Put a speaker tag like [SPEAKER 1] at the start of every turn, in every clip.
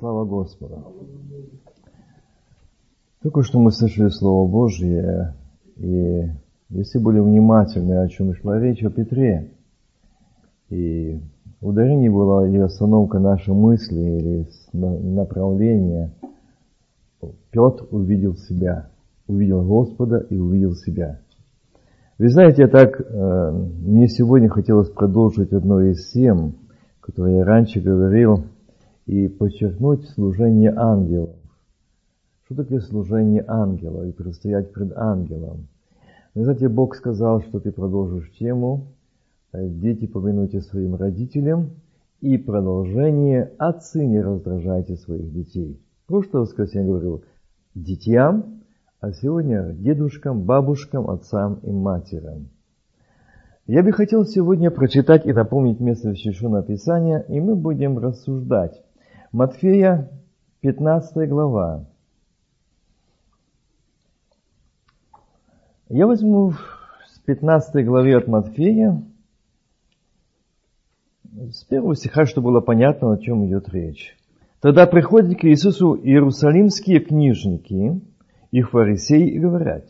[SPEAKER 1] Слава Господу! Только что мы слышали Слово Божье, и если были внимательны, о чем шла речь, о Петре, и ударение было или остановка нашей мысли, или направление, Петр увидел себя, увидел Господа и увидел себя. Вы знаете, так, э, мне сегодня хотелось продолжить одно из тем, которое я раньше говорил, и подчеркнуть служение ангелов. Что такое служение ангела и предстоять пред ангелом? Вы знаете, Бог сказал, что ты продолжишь тему э, «Дети, повинуйте своим родителям» и продолжение «Отцы, не раздражайте своих детей». Прошлое воскресенье говорил детям, а сегодня дедушкам, бабушкам, отцам и матерям. Я бы хотел сегодня прочитать и напомнить место Священного Писания, и мы будем рассуждать Матфея, 15 глава. Я возьму с 15 главы от Матфея, с первого стиха, чтобы было понятно, о чем идет речь. Тогда приходят к Иисусу иерусалимские книжники и фарисеи и говорят,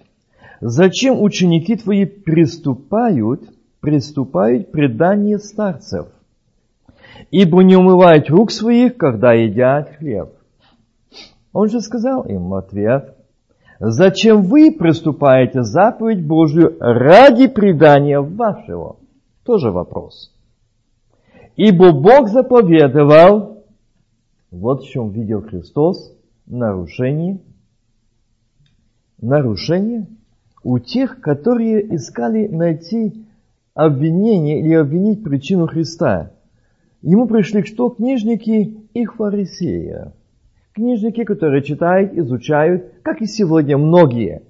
[SPEAKER 1] «Зачем ученики твои приступают, приступают предание старцев?» Ибо не умывают рук своих, когда едят хлеб. Он же сказал им в ответ, зачем вы приступаете заповедь Божию ради предания вашего? Тоже вопрос. Ибо Бог заповедовал, вот в чем видел Христос, нарушение, нарушение у тех, которые искали найти обвинение или обвинить причину Христа – Ему пришли что? Книжники и фарисеи. Книжники, которые читают, изучают, как и сегодня многие.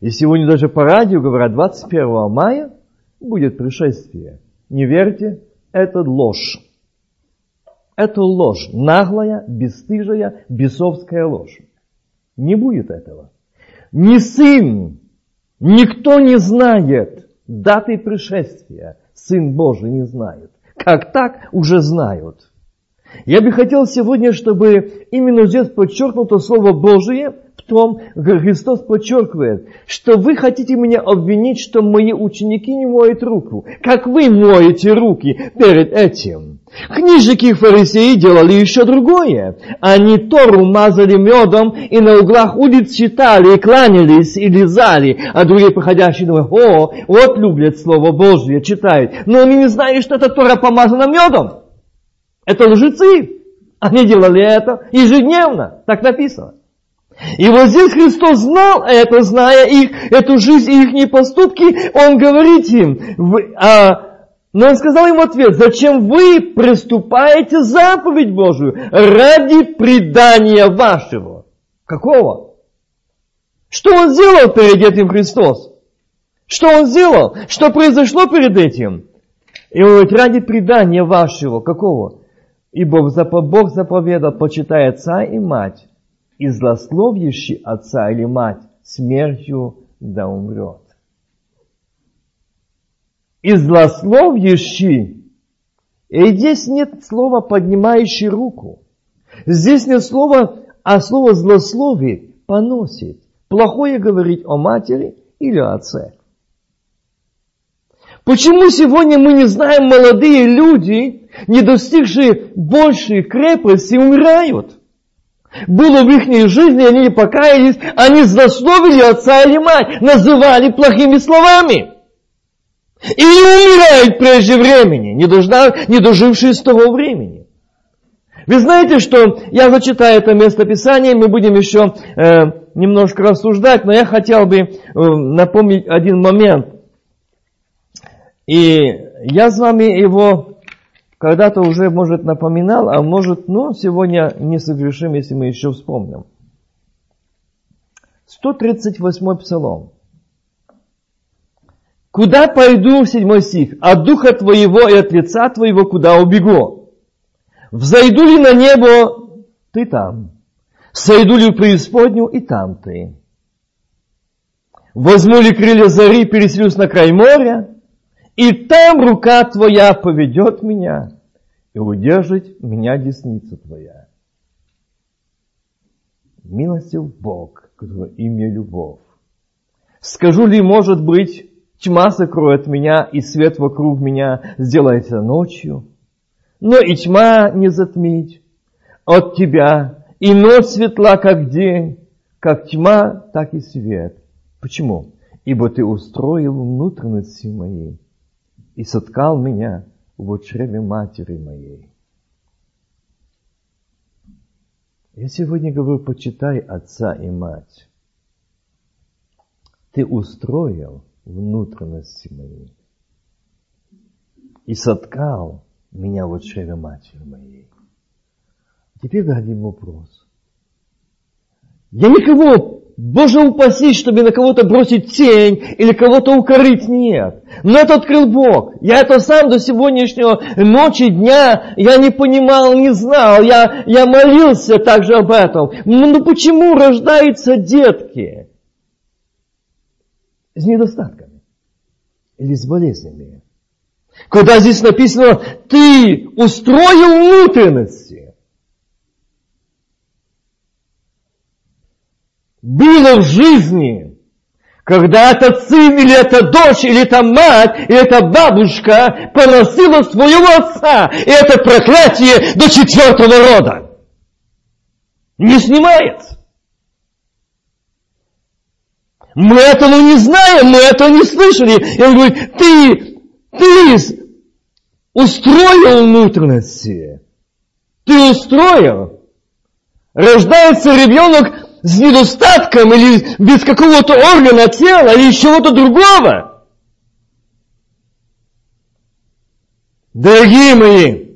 [SPEAKER 1] И сегодня даже по радио говорят, 21 мая будет пришествие. Не верьте, это ложь. Это ложь, наглая, бесстыжая, бесовская ложь. Не будет этого. Ни сын, никто не знает даты пришествия. Сын Божий не знает как так, уже знают. Я бы хотел сегодня, чтобы именно здесь подчеркнуто Слово Божие в том, Христос подчеркивает, что вы хотите меня обвинить, что мои ученики не моют руку. Как вы моете руки перед этим? Книжники и фарисеи делали еще другое. Они Тору мазали медом и на углах улиц читали, и кланялись, и лизали. А другие проходящие думают, о, вот любят Слово Божье, читают. Но они не знают, что эта Тора помазана медом. Это лжецы. Они делали это ежедневно. Так написано. И вот здесь Христос знал это, зная их, эту жизнь и их поступки, Он говорит им, а, но он сказал им в ответ, зачем вы приступаете заповедь Божию ради предания вашего? Какого? Что он сделал перед этим Христос? Что он сделал? Что произошло перед этим? И он говорит, ради предания вашего. Какого? Ибо Бог заповедал, почитай отца и мать, и злословящий отца или мать смертью да умрет и злословящий. И здесь нет слова поднимающий руку. Здесь нет слова, а слово злословие поносит. Плохое говорить о матери или о отце. Почему сегодня мы не знаем, молодые люди, не достигшие большей крепости, умирают? Было в их жизни, они не покаялись, они злословили отца или мать, называли плохими словами. И не умирают прежде времени, не, должна, не дожившие с того времени. Вы знаете, что я зачитаю это местописание, мы будем еще э, немножко рассуждать, но я хотел бы э, напомнить один момент. И я с вами его когда-то уже, может, напоминал, а может, ну, сегодня не согрешим, если мы еще вспомним. 138 псалом. Куда пойду, седьмой стих, от духа твоего и от лица твоего куда убегу? Взойду ли на небо, ты там. Сойду ли в преисподнюю, и там ты. Возьму ли крылья зари, переселюсь на край моря, и там рука твоя поведет меня, и удержит меня десница твоя. милостив Бог, который имя любовь. Скажу ли, может быть, тьма сокроет меня, и свет вокруг меня сделается ночью? Но и тьма не затмить от тебя, и ночь светла, как день, как тьма, так и свет. Почему? Ибо ты устроил внутренности моей и соткал меня в утробе матери моей. Я сегодня говорю, почитай отца и мать. Ты устроил внутренности мои и соткал меня в утробе матери моей. Теперь один вопрос. Я никого, Боже упаси, чтобы на кого-то бросить тень или кого-то укорить, нет. Но это открыл Бог. Я это сам до сегодняшнего ночи, дня, я не понимал, не знал, я, я молился также об этом. Ну, ну почему рождаются детки? С недостатками или с болезнями. Когда здесь написано, ты устроил внутренности. было в жизни, когда этот сын или эта дочь, или эта мать, или эта бабушка поносила своего отца, и это проклятие до четвертого рода. Не снимается. Мы этого не знаем, мы этого не слышали. И он говорит, ты, ты устроил внутренности. Ты устроил. Рождается ребенок с недостатком или без какого-то органа тела или чего-то другого. Дорогие мои,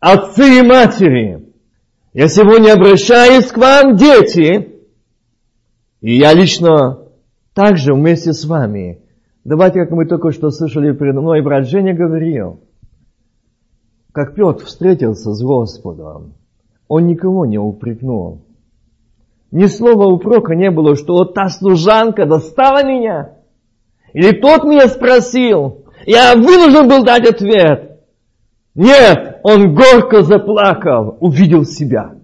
[SPEAKER 1] отцы и матери, я сегодня обращаюсь к вам, дети, и я лично также вместе с вами. Давайте, как мы только что слышали передо мной, брат Женя говорил, как Петр встретился с Господом, он никого не упрекнул. Ни слова упрека не было, что вот та служанка достала меня. Или тот меня спросил. Я вынужден был дать ответ. Нет, он горько заплакал, увидел себя.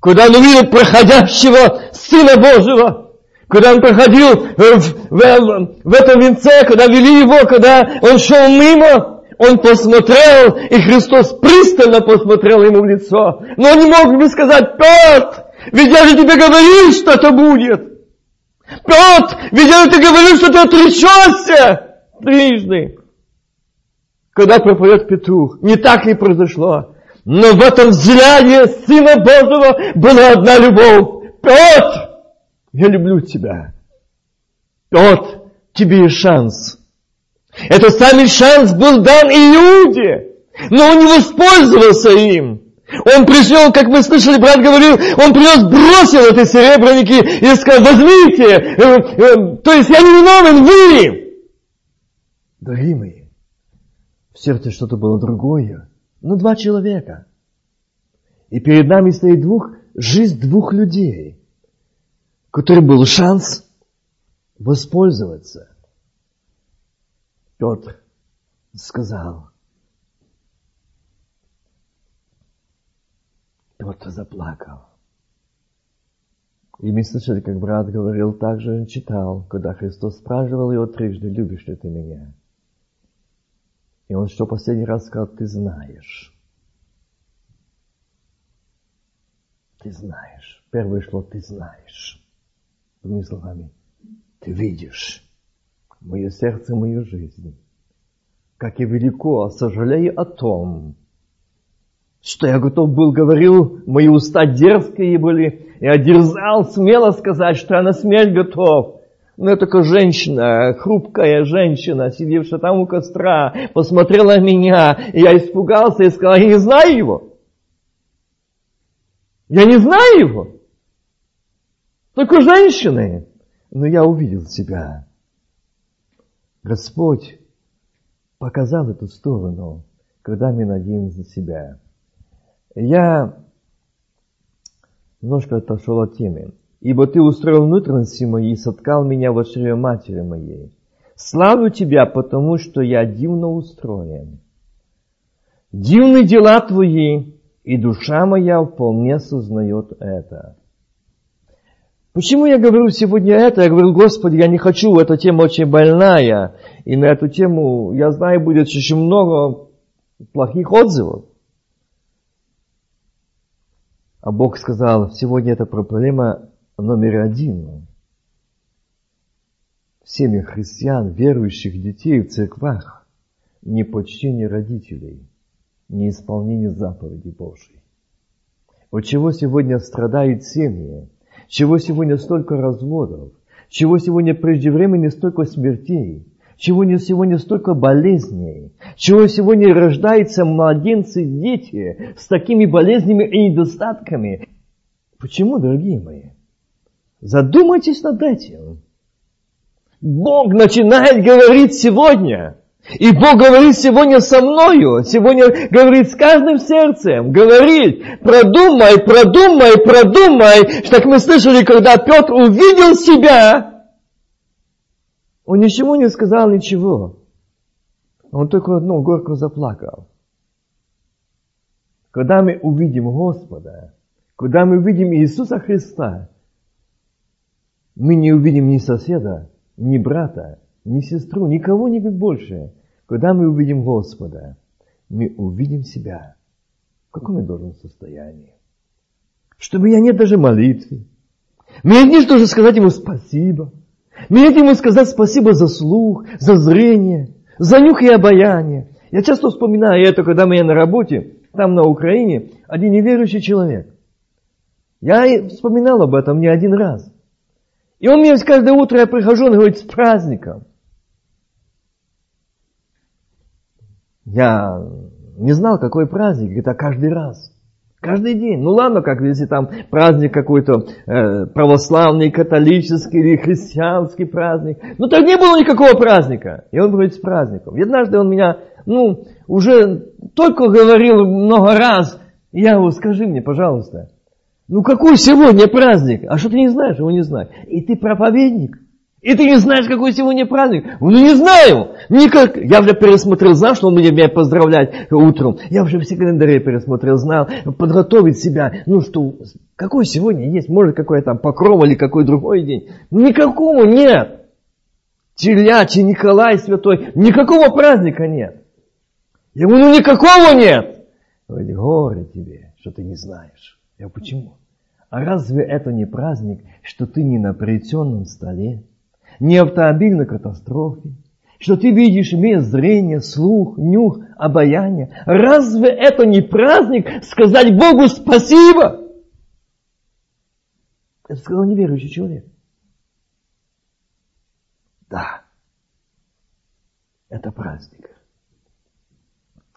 [SPEAKER 1] Когда он увидел проходящего Сына Божьего, когда он проходил в, в, в этом венце, когда вели его, когда он шел мимо, он посмотрел, и Христос пристально посмотрел ему в лицо. Но он не мог бы сказать, Петр, ведь я же тебе говорил, что это будет. Петр, ведь я же тебе говорил, что ты отречешься трижды. Когда проповедует петух, не так ли произошло? Но в этом взгляде Сына Божьего была одна любовь. Петр, я люблю тебя. Петр, тебе есть шанс. Это самый шанс был дан Иуде, но он не воспользовался им. Он пришел, как мы слышали, брат говорил, он принес, бросил эти серебряники и сказал, возьмите, э, э, то есть я не виновен, вы. Дорогие мои, в сердце что-то было другое, но два человека. И перед нами стоит двух, жизнь двух людей, который был шанс воспользоваться. Петр сказал, Кто-то заплакал. И мы слышали, как брат говорил, также он читал, когда Христос спрашивал его трижды, любишь ли ты меня? И он что последний раз сказал, ты знаешь. Ты знаешь. Первое шло, ты знаешь. Другими словами, ты видишь мое сердце, мою жизнь. Как и велико сожалею о том, что я готов был, говорил, мои уста дерзкие были, я дерзал смело сказать, что я на смерть готов. Но я только женщина, хрупкая женщина, сидевшая там у костра, посмотрела на меня, и я испугался и сказал, я не знаю его. Я не знаю его. Только женщины. Но я увидел себя. Господь показал эту сторону, когда мы надеемся на себя. Я немножко отошел от темы. Ибо ты устроил внутренности мои и соткал меня в чреве матери моей. Славлю тебя, потому что я дивно устроен. Дивны дела твои, и душа моя вполне сознает это. Почему я говорю сегодня это? Я говорю, Господи, я не хочу, эта тема очень больная. И на эту тему, я знаю, будет еще много плохих отзывов. А Бог сказал, сегодня это проблема номер один. В христиан, верующих детей в церквах, непочтение родителей, неисполнение заповедей Божьей. От чего сегодня страдают семьи? Чего сегодня столько разводов? Чего сегодня преждевременно столько смертей? Чего сегодня столько болезней? Чего сегодня рождаются младенцы, дети с такими болезнями и недостатками? Почему, дорогие мои? Задумайтесь над этим. Бог начинает говорить сегодня. И Бог говорит сегодня со мною, сегодня говорит с каждым сердцем, говорит, продумай, продумай, продумай, так мы слышали, когда Петр увидел себя, он ничего не сказал, ничего. Он только одно горько заплакал. Когда мы увидим Господа, когда мы увидим Иисуса Христа, мы не увидим ни соседа, ни брата, ни сестру, никого не больше. Когда мы увидим Господа, мы увидим себя. В каком я должен состоянии? Чтобы я нет даже молитвы. Мне не что же сказать ему спасибо. Мне нет ему сказать спасибо за слух, за зрение, за нюх и обаяние. Я часто вспоминаю это, когда мы на работе, там на Украине, один неверующий человек. Я вспоминал об этом не один раз. И он мне каждое утро, я прихожу, он говорит, с праздником. Я не знал, какой праздник, это каждый раз. Каждый день. Ну ладно, как если там праздник какой-то э, православный, католический или христианский праздник. Ну так не было никакого праздника. И он говорит с праздником. И однажды он меня, ну, уже только говорил много раз. Я говорю, скажи мне, пожалуйста, ну какой сегодня праздник? А что ты не знаешь? Его не знаю. И ты проповедник. И ты не знаешь, какой сегодня праздник? Ну не знаю. Никак. Я уже пересмотрел, знал, что он меня, меня поздравляет утром. Я уже все календари пересмотрел, знал, подготовить себя. Ну что, какой сегодня есть? Может, какой там покров или какой другой день? Никакого нет. Телячий, Николай Святой. Никакого праздника нет. Я говорю, ну никакого нет. Он говорит, горе тебе, что ты не знаешь. Я говорю, почему? А разве это не праздник, что ты не на плетеном столе, не автомобильной катастрофе, что ты видишь, имея зрение, слух, нюх, обаяние? Разве это не праздник сказать Богу спасибо? Это сказал неверующий человек. Да, это праздник.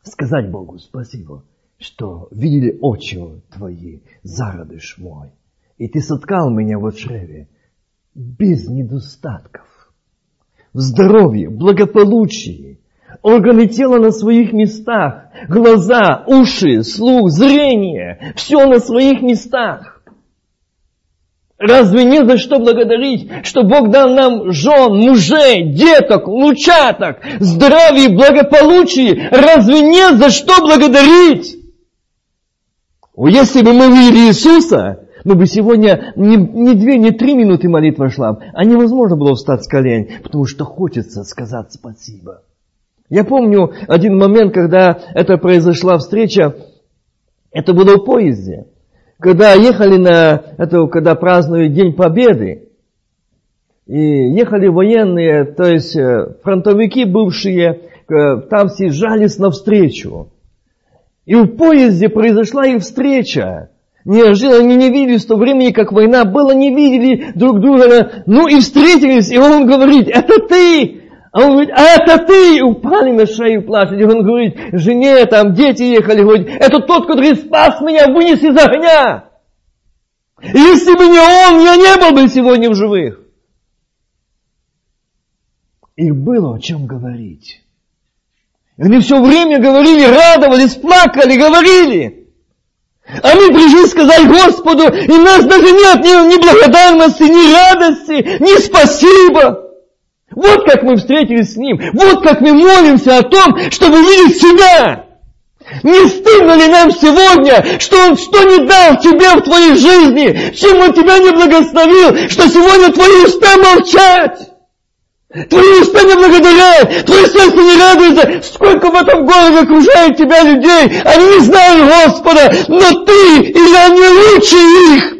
[SPEAKER 1] Сказать Богу спасибо – что видели очи твои, зародыш мой, и ты соткал меня в чреве без недостатков, в здоровье, благополучии, органы тела на своих местах, глаза, уши, слух, зрение, все на своих местах. Разве не за что благодарить, что Бог дал нам жен, мужей, деток, лучаток, здравие, благополучие? Разве не за что благодарить? Если бы мы видели Иисуса, мы бы сегодня не, не две, не три минуты молитва шла, а невозможно было встать с колен, потому что хочется сказать спасибо. Я помню один момент, когда это произошла встреча, это было в поезде, когда ехали на, это когда празднуют День Победы, и ехали военные, то есть э, фронтовики бывшие, э, там все жались навстречу. И в поезде произошла их встреча. Неожиданно они не видели в то времени, как война была, не видели друг друга. Ну и встретились, и он говорит, это ты! А он говорит, а это ты! И упали на шею, плачут. И он говорит, жене, там дети ехали, говорит, это тот, который спас меня, вынес из огня. Если бы не он, я не был бы сегодня в живых. Их было о чем говорить. Они все время говорили, радовались, плакали, говорили. А мы пришли сказать Господу, и у нас даже нет ни, ни благодарности, ни радости, ни спасибо. Вот как мы встретились с Ним. Вот как мы молимся о том, чтобы видеть себя. Не стыдно ли нам сегодня, что Он что не дал тебе в твоей жизни, чем Он тебя не благословил, что сегодня твои уста молчать? Твои уста не благодарят, твое сердце не радуется. Сколько в этом городе окружает тебя людей, они не знают Господа, но ты или они лучше их.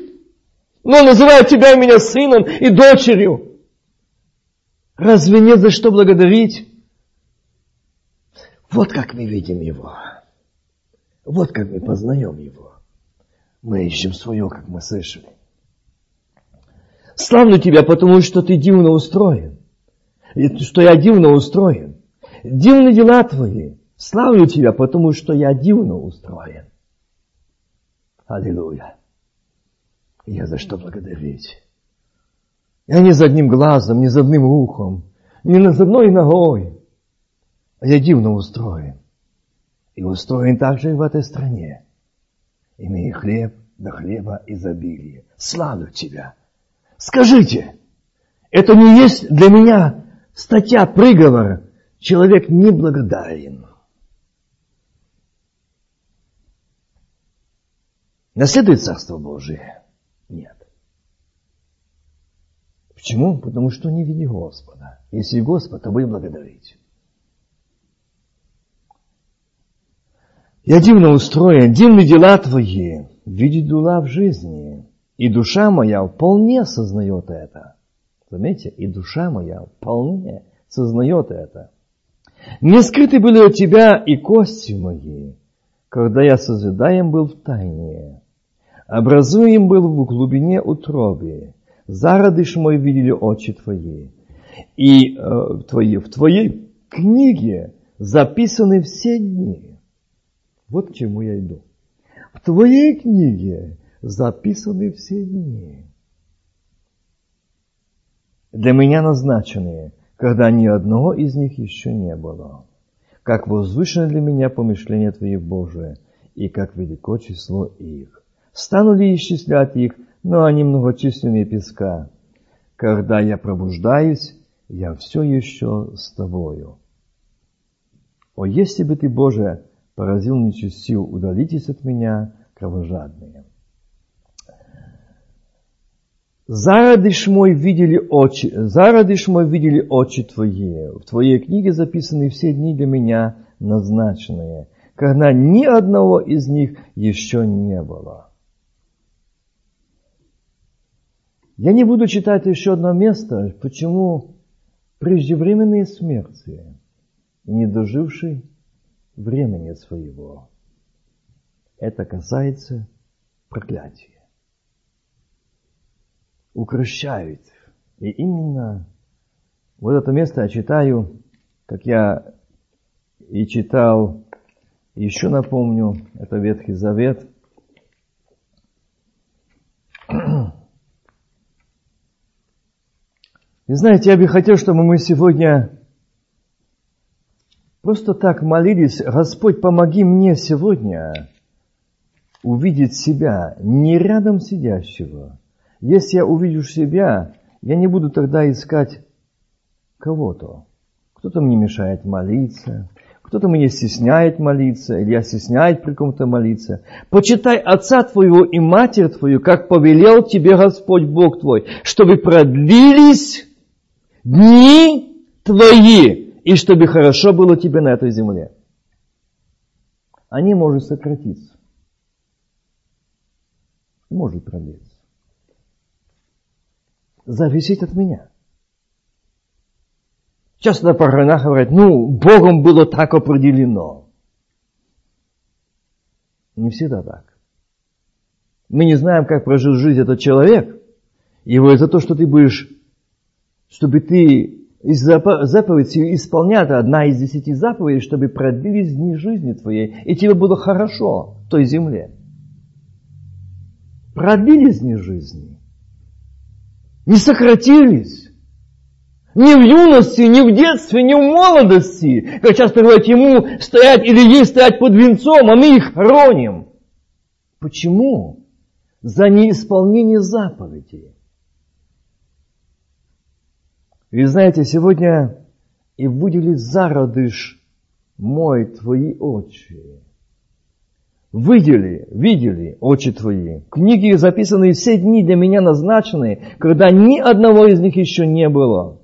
[SPEAKER 1] Но называют тебя и меня сыном и дочерью. Разве нет за что благодарить? Вот как мы видим Его. Вот как мы познаем Его. Мы ищем свое, как мы слышали. Славлю Тебя, потому что Ты дивно устроен. Что я дивно устроен. Дивны дела Твои. Славлю Тебя, потому что я дивно устроен. Аллилуйя. Я за что благодарить. Я не за одним глазом, не за одним ухом, не за одной ногой. А я дивно устроен. И устроен также и в этой стране. Имея хлеб до хлеба изобилия. Славлю Тебя. Скажите, это не есть для меня статья приговора? Человек неблагодарен. Наследует Царство Божие? Нет. Почему? Потому что не види Господа. Если Господа, то будем благодарить. Я дивно устроен, дивны дела Твои, видит дула в жизни, и душа моя вполне сознает это. Заметьте, и душа моя вполне сознает это. Не скрыты были от Тебя и кости мои, когда я созидаем был в тайне. Образуем был в глубине утробе. Зародыш мой видели очи Твои. И э, твои, в Твоей книге записаны все дни вот к чему я иду. В твоей книге записаны все дни. Для меня назначенные, когда ни одного из них еще не было. Как возвышено для меня помышление Твое Божие, и как велико число их. Стану ли исчислять их, но они многочисленные песка. Когда я пробуждаюсь, я все еще с Тобою. О, если бы Ты, Боже, поразил нечестив, удалитесь от меня, кровожадные. Зародыш мой видели очи, зародыш мой видели очи Твои. В Твоей книге записаны все дни для меня назначенные, когда ни одного из них еще не было. Я не буду читать еще одно место, почему преждевременные смерти, не доживший времени своего. Это касается проклятия. Укращают. И именно вот это место я читаю, как я и читал, еще напомню, это Ветхий Завет. И знаете, я бы хотел, чтобы мы сегодня Просто так молились, Господь, помоги мне сегодня увидеть себя не рядом сидящего. Если я увижу себя, я не буду тогда искать кого-то. Кто-то мне мешает молиться, кто-то меня стесняет молиться, или я стесняет при ком-то молиться. Почитай отца твоего и матерь твою, как повелел тебе Господь Бог твой, чтобы продлились дни твои и чтобы хорошо было тебе на этой земле. Они могут сократиться. Может продлиться. Зависит от меня. Часто на похоронах говорят, ну, Богом было так определено. Не всегда так. Мы не знаем, как прожил жизнь этот человек. Его за то, что ты будешь, чтобы ты из заповедей исполнять одна из десяти заповедей, чтобы продлились дни жизни твоей, и тебе было хорошо в той земле. Продлились дни жизни. Не сократились. Ни в юности, ни в детстве, ни в молодости. Как часто говорят, ему стоять или ей стоять под венцом, а мы их хороним. Почему? За неисполнение заповедей. И знаете, сегодня и выделит зародыш мой твои очи. Видели, видели очи твои. Книги записаны все дни для меня назначены, когда ни одного из них еще не было.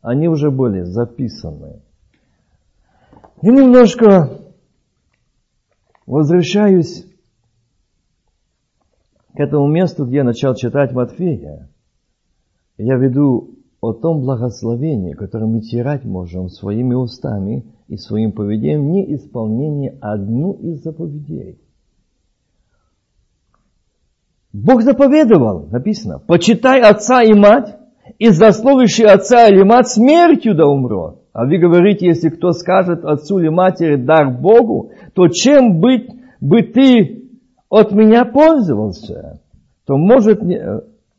[SPEAKER 1] Они уже были записаны. И немножко возвращаюсь к этому месту, где я начал читать Матфея. Я веду о том благословении, которое мы тирать можем своими устами и своим поведением, не исполнение одну из заповедей. Бог заповедовал, написано, почитай отца и мать, и засловивший отца или мать смертью да умрет. А вы говорите, если кто скажет отцу или матери дар Богу, то чем быть, бы ты от меня пользовался, то может,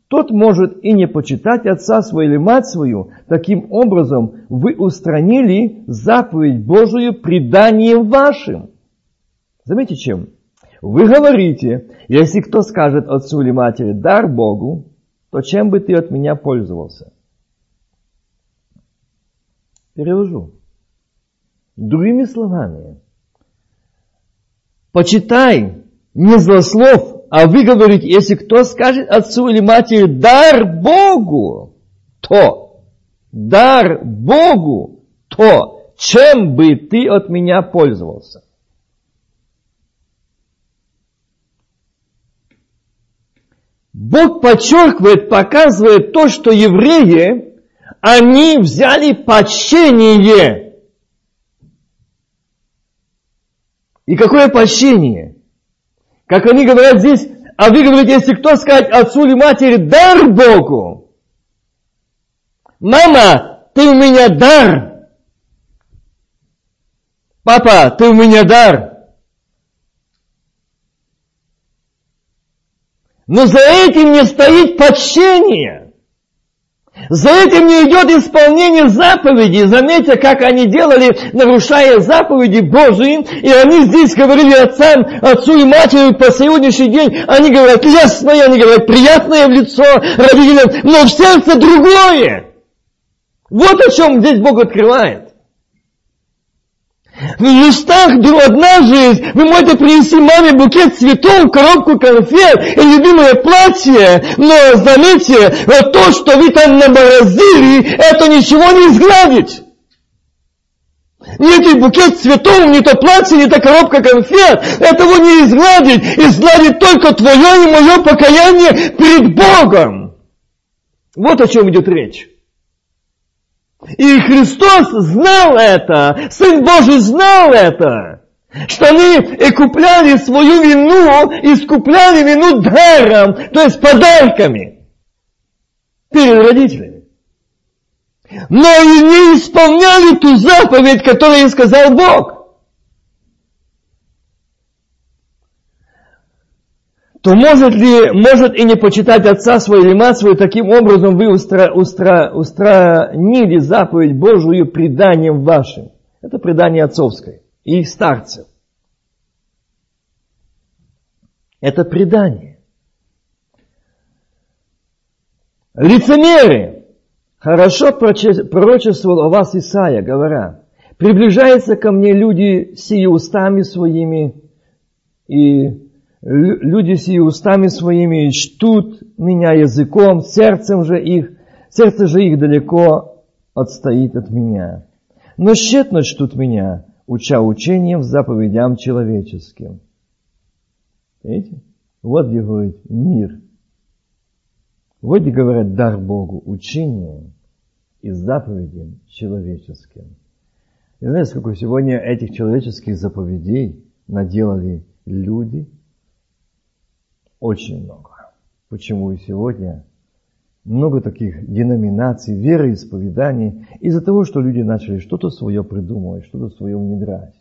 [SPEAKER 1] тот может и не почитать отца своего или мать свою. Таким образом, вы устранили заповедь Божию преданием вашим. Заметьте чем? Вы говорите, если кто скажет отцу или матери дар Богу, то чем бы ты от меня пользовался? Перевожу. Другими словами, почитай не злослов, а вы говорите, если кто скажет отцу или матери дар Богу, то дар Богу, то чем бы ты от меня пользовался? Бог подчеркивает, показывает то, что евреи, они взяли почтение. И какое почтение? Как они говорят здесь, а вы говорите, если кто сказать отцу или матери дар Богу, мама, ты у меня дар. Папа, ты у меня дар. Но за этим не стоит почтение. За этим не идет исполнение заповедей. Заметьте, как они делали, нарушая заповеди Божьи. И они здесь говорили отцам, отцу и матери по сегодняшний день. Они говорят лестное, они говорят приятное в лицо родителям, но в сердце другое. Вот о чем здесь Бог открывает. В устах одна жизнь. Вы можете принести маме букет цветов, коробку конфет и любимое платье. Но заметьте, вот то, что вы там наморозили, это ничего не изгладить. Ни букет цветов, ни то платье, ни то коробка конфет. Этого не изгладить. Изгладить только твое и мое покаяние перед Богом. Вот о чем идет речь. И Христос знал это, Сын Божий знал это, что они искупляли свою вину, искупляли вину даром, то есть подарками перед родителями. Но и не исполняли ту заповедь, которую им сказал Бог. То может ли, может и не почитать отца своего или мать свою, таким образом вы устра, устра, устранили заповедь Божию преданием вашим. Это предание отцовское и старцев. Это предание. Лицемеры. Хорошо пророчествовал о вас Исаия, говоря, приближаются ко мне люди сии устами своими и люди сии устами своими чтут меня языком, сердцем же их, сердце же их далеко отстоит от меня. Но тщетно чтут меня, уча учением заповедям человеческим. Видите? Вот где говорит мир. Вот где говорят дар Богу, учением и заповедям человеческим. И знаете, сколько сегодня этих человеческих заповедей наделали люди – очень много. Почему и сегодня много таких деноминаций, вероисповеданий, из-за того, что люди начали что-то свое придумывать, что-то свое внедрять.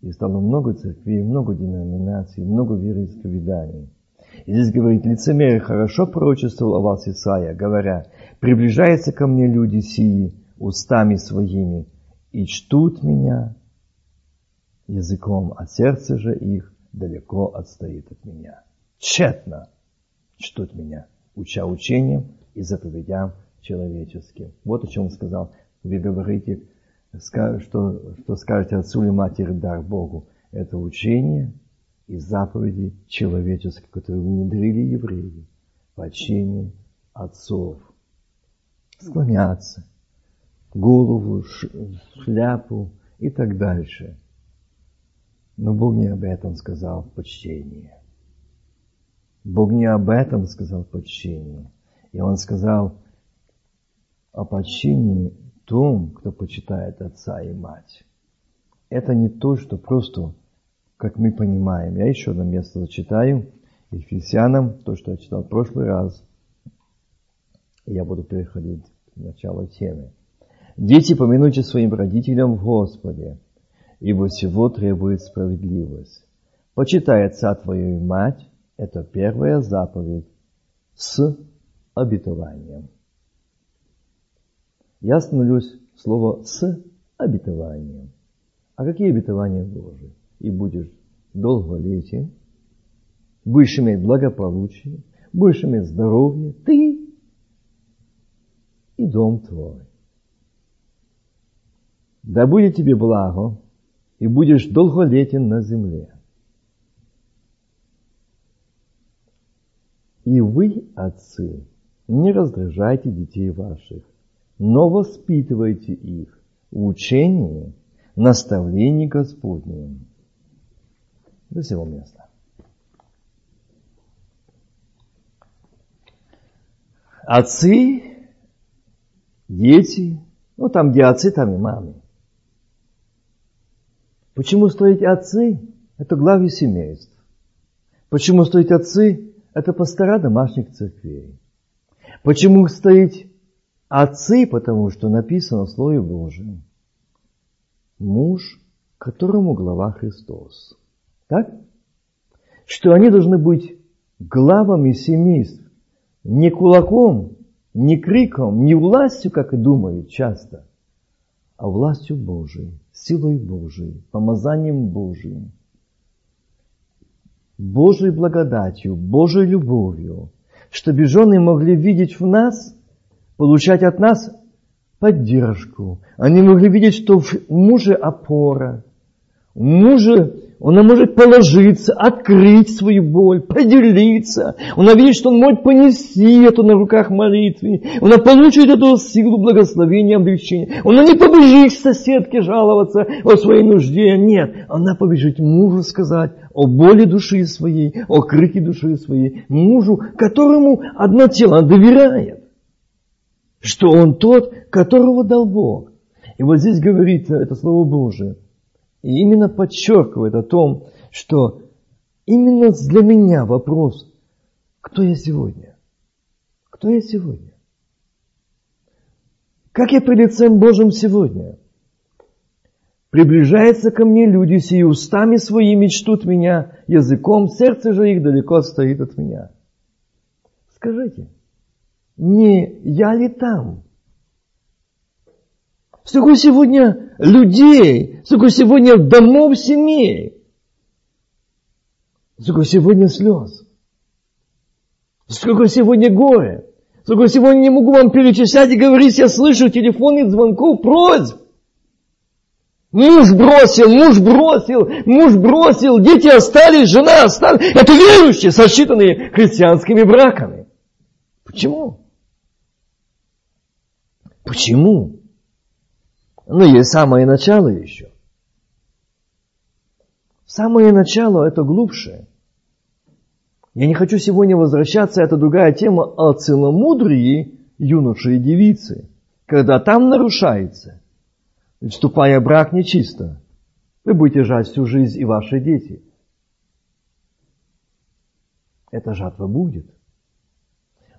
[SPEAKER 1] И стало много церквей, много деноминаций, много вероисповеданий. И здесь говорит, лицемер хорошо пророчествовал о вас Исаия, говоря, приближаются ко мне люди сии устами своими и чтут меня языком, а сердце же их далеко отстоит от меня. Тщетно чтут меня, уча учением и заповедям человеческим. Вот о чем он сказал. Вы говорите, что, что скажете отцу или матери дар Богу. Это учение и заповеди человеческие, которые внедрили евреи, почине отцов. Склоняться, голову, шляпу и так дальше. Но Бог не об этом сказал в почтении. Бог не об этом сказал в почтении. И Он сказал о почтении том, кто почитает отца и мать. Это не то, что просто, как мы понимаем. Я еще одно место зачитаю. Ефесянам, то, что я читал в прошлый раз. Я буду переходить к началу темы. Дети, помянуйте своим родителям в Господе, ибо всего требует справедливость. Почитай отца твою и мать, это первая заповедь с обетованием. Я остановлюсь слово «с обетованием». А какие обетования Божии? И будешь долголетен, будешь иметь благополучие, будешь иметь здоровье, ты и дом твой. Да будет тебе благо, и будешь долголетен на земле. И вы, отцы, не раздражайте детей ваших, но воспитывайте их в учении, наставлении Господнем. До сего места. Отцы, дети, ну там где отцы, там и мамы. Почему стоят отцы? Это главы семейств. Почему стоят отцы? Это пастора домашних церквей. Почему стоит отцы? Потому что написано в Слове Божьем. Муж, которому глава Христос. Так? Что они должны быть главами семейств. Не кулаком, не криком, не властью, как и думают часто, властью Божией, силой Божией, помазанием Божиим. Божьей благодатью, Божьей любовью, чтобы жены могли видеть в нас, получать от нас поддержку. Они могли видеть, что в муже опора, в муже она может положиться, открыть свою боль, поделиться. Она видит, что он может понести это на руках молитвы. Она получит эту силу благословения, облегчения. Она не побежит к соседке жаловаться о своей нужде. Нет, она побежит мужу сказать о боли души своей, о крыке души своей. Мужу, которому одно тело доверяет. Что он тот, которого дал Бог. И вот здесь говорится это Слово Божие – и именно подчеркивает о том, что именно для меня вопрос, кто я сегодня? Кто я сегодня? Как я при лицем Божьим сегодня? Приближаются ко мне люди, сии устами своими чтут меня, языком, сердце же их далеко стоит от меня. Скажите, не я ли там? Сколько сегодня людей, сколько сегодня домов, семей, сколько сегодня слез, сколько сегодня горе, сколько сегодня не могу вам перечислять и говорить, я слышу телефонных звонков, просьб. Муж бросил, муж бросил, муж бросил, дети остались, жена осталась. Это верующие, сосчитанные христианскими браками. Почему? Почему? Но есть самое начало еще. Самое начало это глубже. Я не хочу сегодня возвращаться, это другая тема о целомудрии юноши и девицы. Когда там нарушается, вступая в брак нечисто, вы будете жать всю жизнь и ваши дети. Эта жатва будет.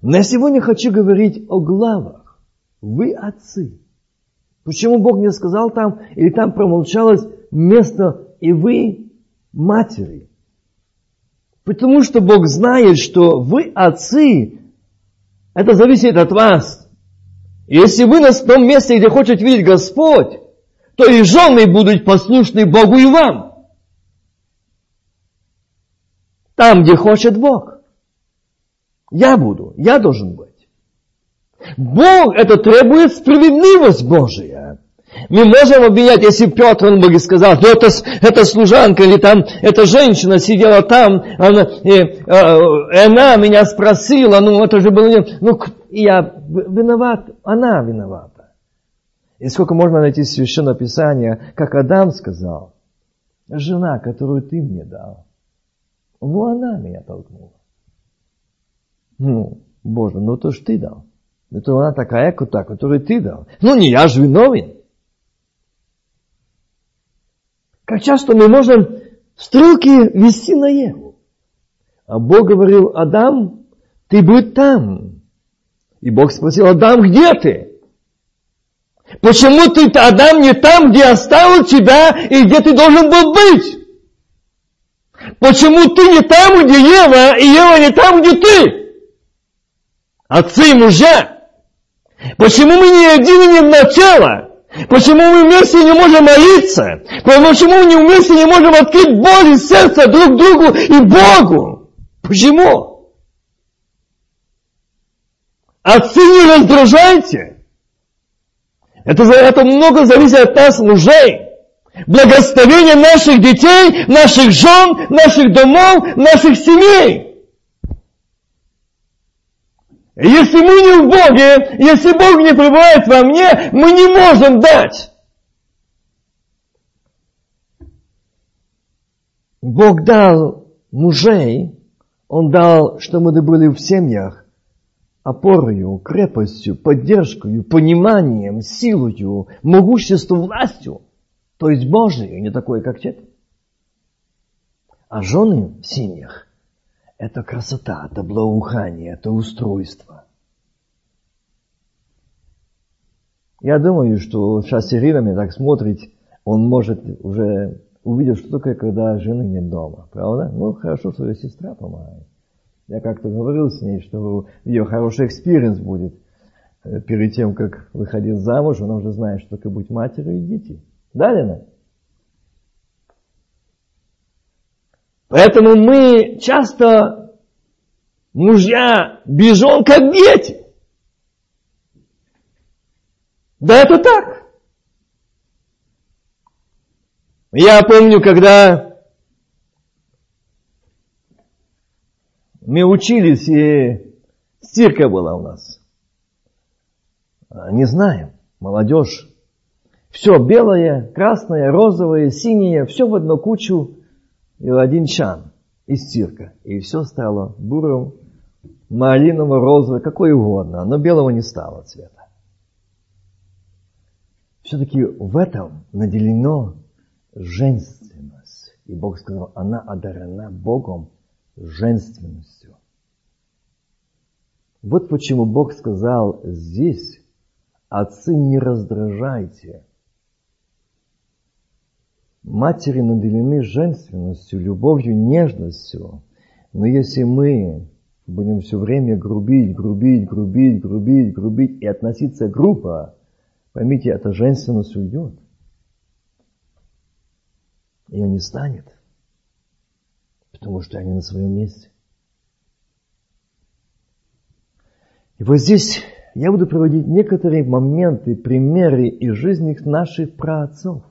[SPEAKER 1] Но я сегодня хочу говорить о главах. Вы отцы. Почему Бог не сказал там, или там промолчалось место и вы матери? Потому что Бог знает, что вы отцы. Это зависит от вас. Если вы на том месте, где хочет видеть Господь, то и жены будут послушны Богу и вам. Там, где хочет Бог. Я буду, я должен быть. Бог это требует справедливость Божия. Мы можем обвинять, если Петр, он бы сказал, ну это, это служанка или там, эта женщина сидела там, она, и, э, она меня спросила, ну это же было, ну я виноват, она виновата. И сколько можно найти священное писание, как Адам сказал, жена, которую ты мне дал, ну она меня толкнула. Ну, Боже, ну то ж ты дал. Это она такая, которую ты дал. Ну не я же виновен. Как часто мы можем стрелки вести на Еву. А Бог говорил, Адам, ты будь там. И Бог спросил, Адам, где ты? Почему ты, Адам, не там, где оставил тебя и где ты должен был быть? Почему ты не там, где Ева, и Ева не там, где ты? Отцы и мужья. Почему мы не один и не в начало? Почему мы вместе не можем молиться? Почему мы вместе не можем открыть Божье сердце друг другу и Богу? Почему? Отцы не раздражайте. Это, это много зависит от нас, мужей. Благословение наших детей, наших жен, наших домов, наших семей. Если мы не в Боге, если Бог не пребывает во мне, мы не можем дать. Бог дал мужей, Он дал, что мы были в семьях, опорою, крепостью, поддержкой, пониманием, силою, могуществом, властью. То есть Божией, не такой, как те. А жены в семьях это красота, это благоухание, это устройство. Я думаю, что сейчас Ирина меня так смотрит, он может уже увидеть, что такое, когда жены нет дома. Правда? Ну, хорошо, что ее сестра помогает. Я как-то говорил с ней, что ее хороший experience будет. Э, перед тем, как выходить замуж, она уже знает, что такое быть матерью и дети. Да, Лена? Поэтому мы часто, мужья, бежим как дети. Да это так. Я помню, когда мы учились, и стирка была у нас. А, не знаем, молодежь. Все белое, красное, розовое, синее, все в одну кучу и один чан и стирка. И все стало бурым, малиновым, розовым, какое угодно, но белого не стало цвета. Все-таки в этом наделено женственность. И Бог сказал, она одарена Богом женственностью. Вот почему Бог сказал здесь, отцы не раздражайте – Матери наделены женственностью, любовью, нежностью. Но если мы будем все время грубить, грубить, грубить, грубить, грубить и относиться грубо, поймите, эта женственность уйдет. Ее не станет, потому что они на своем месте. И вот здесь я буду проводить некоторые моменты, примеры из жизни наших праотцов.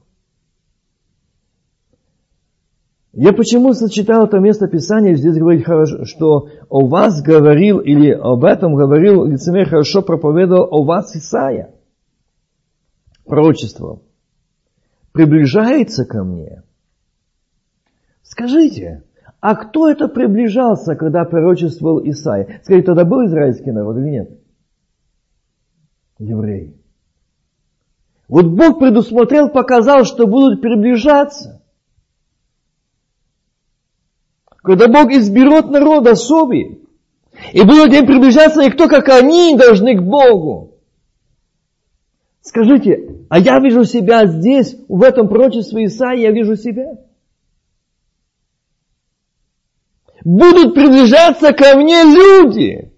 [SPEAKER 1] Я почему сочетал это место Писания, здесь говорит, что о вас говорил, или об этом говорил лицемер, хорошо проповедовал о вас Исаия. Пророчество. Приближается ко мне. Скажите, а кто это приближался, когда пророчествовал Исаия? Скажите, тогда был израильский народ или нет? Евреи. Вот Бог предусмотрел, показал, что будут приближаться. Когда Бог изберет народ особый, и будут им приближаться никто, как они должны к Богу. Скажите, а я вижу себя здесь, в этом пророчестве Исаии, я вижу себя. Будут приближаться ко мне люди.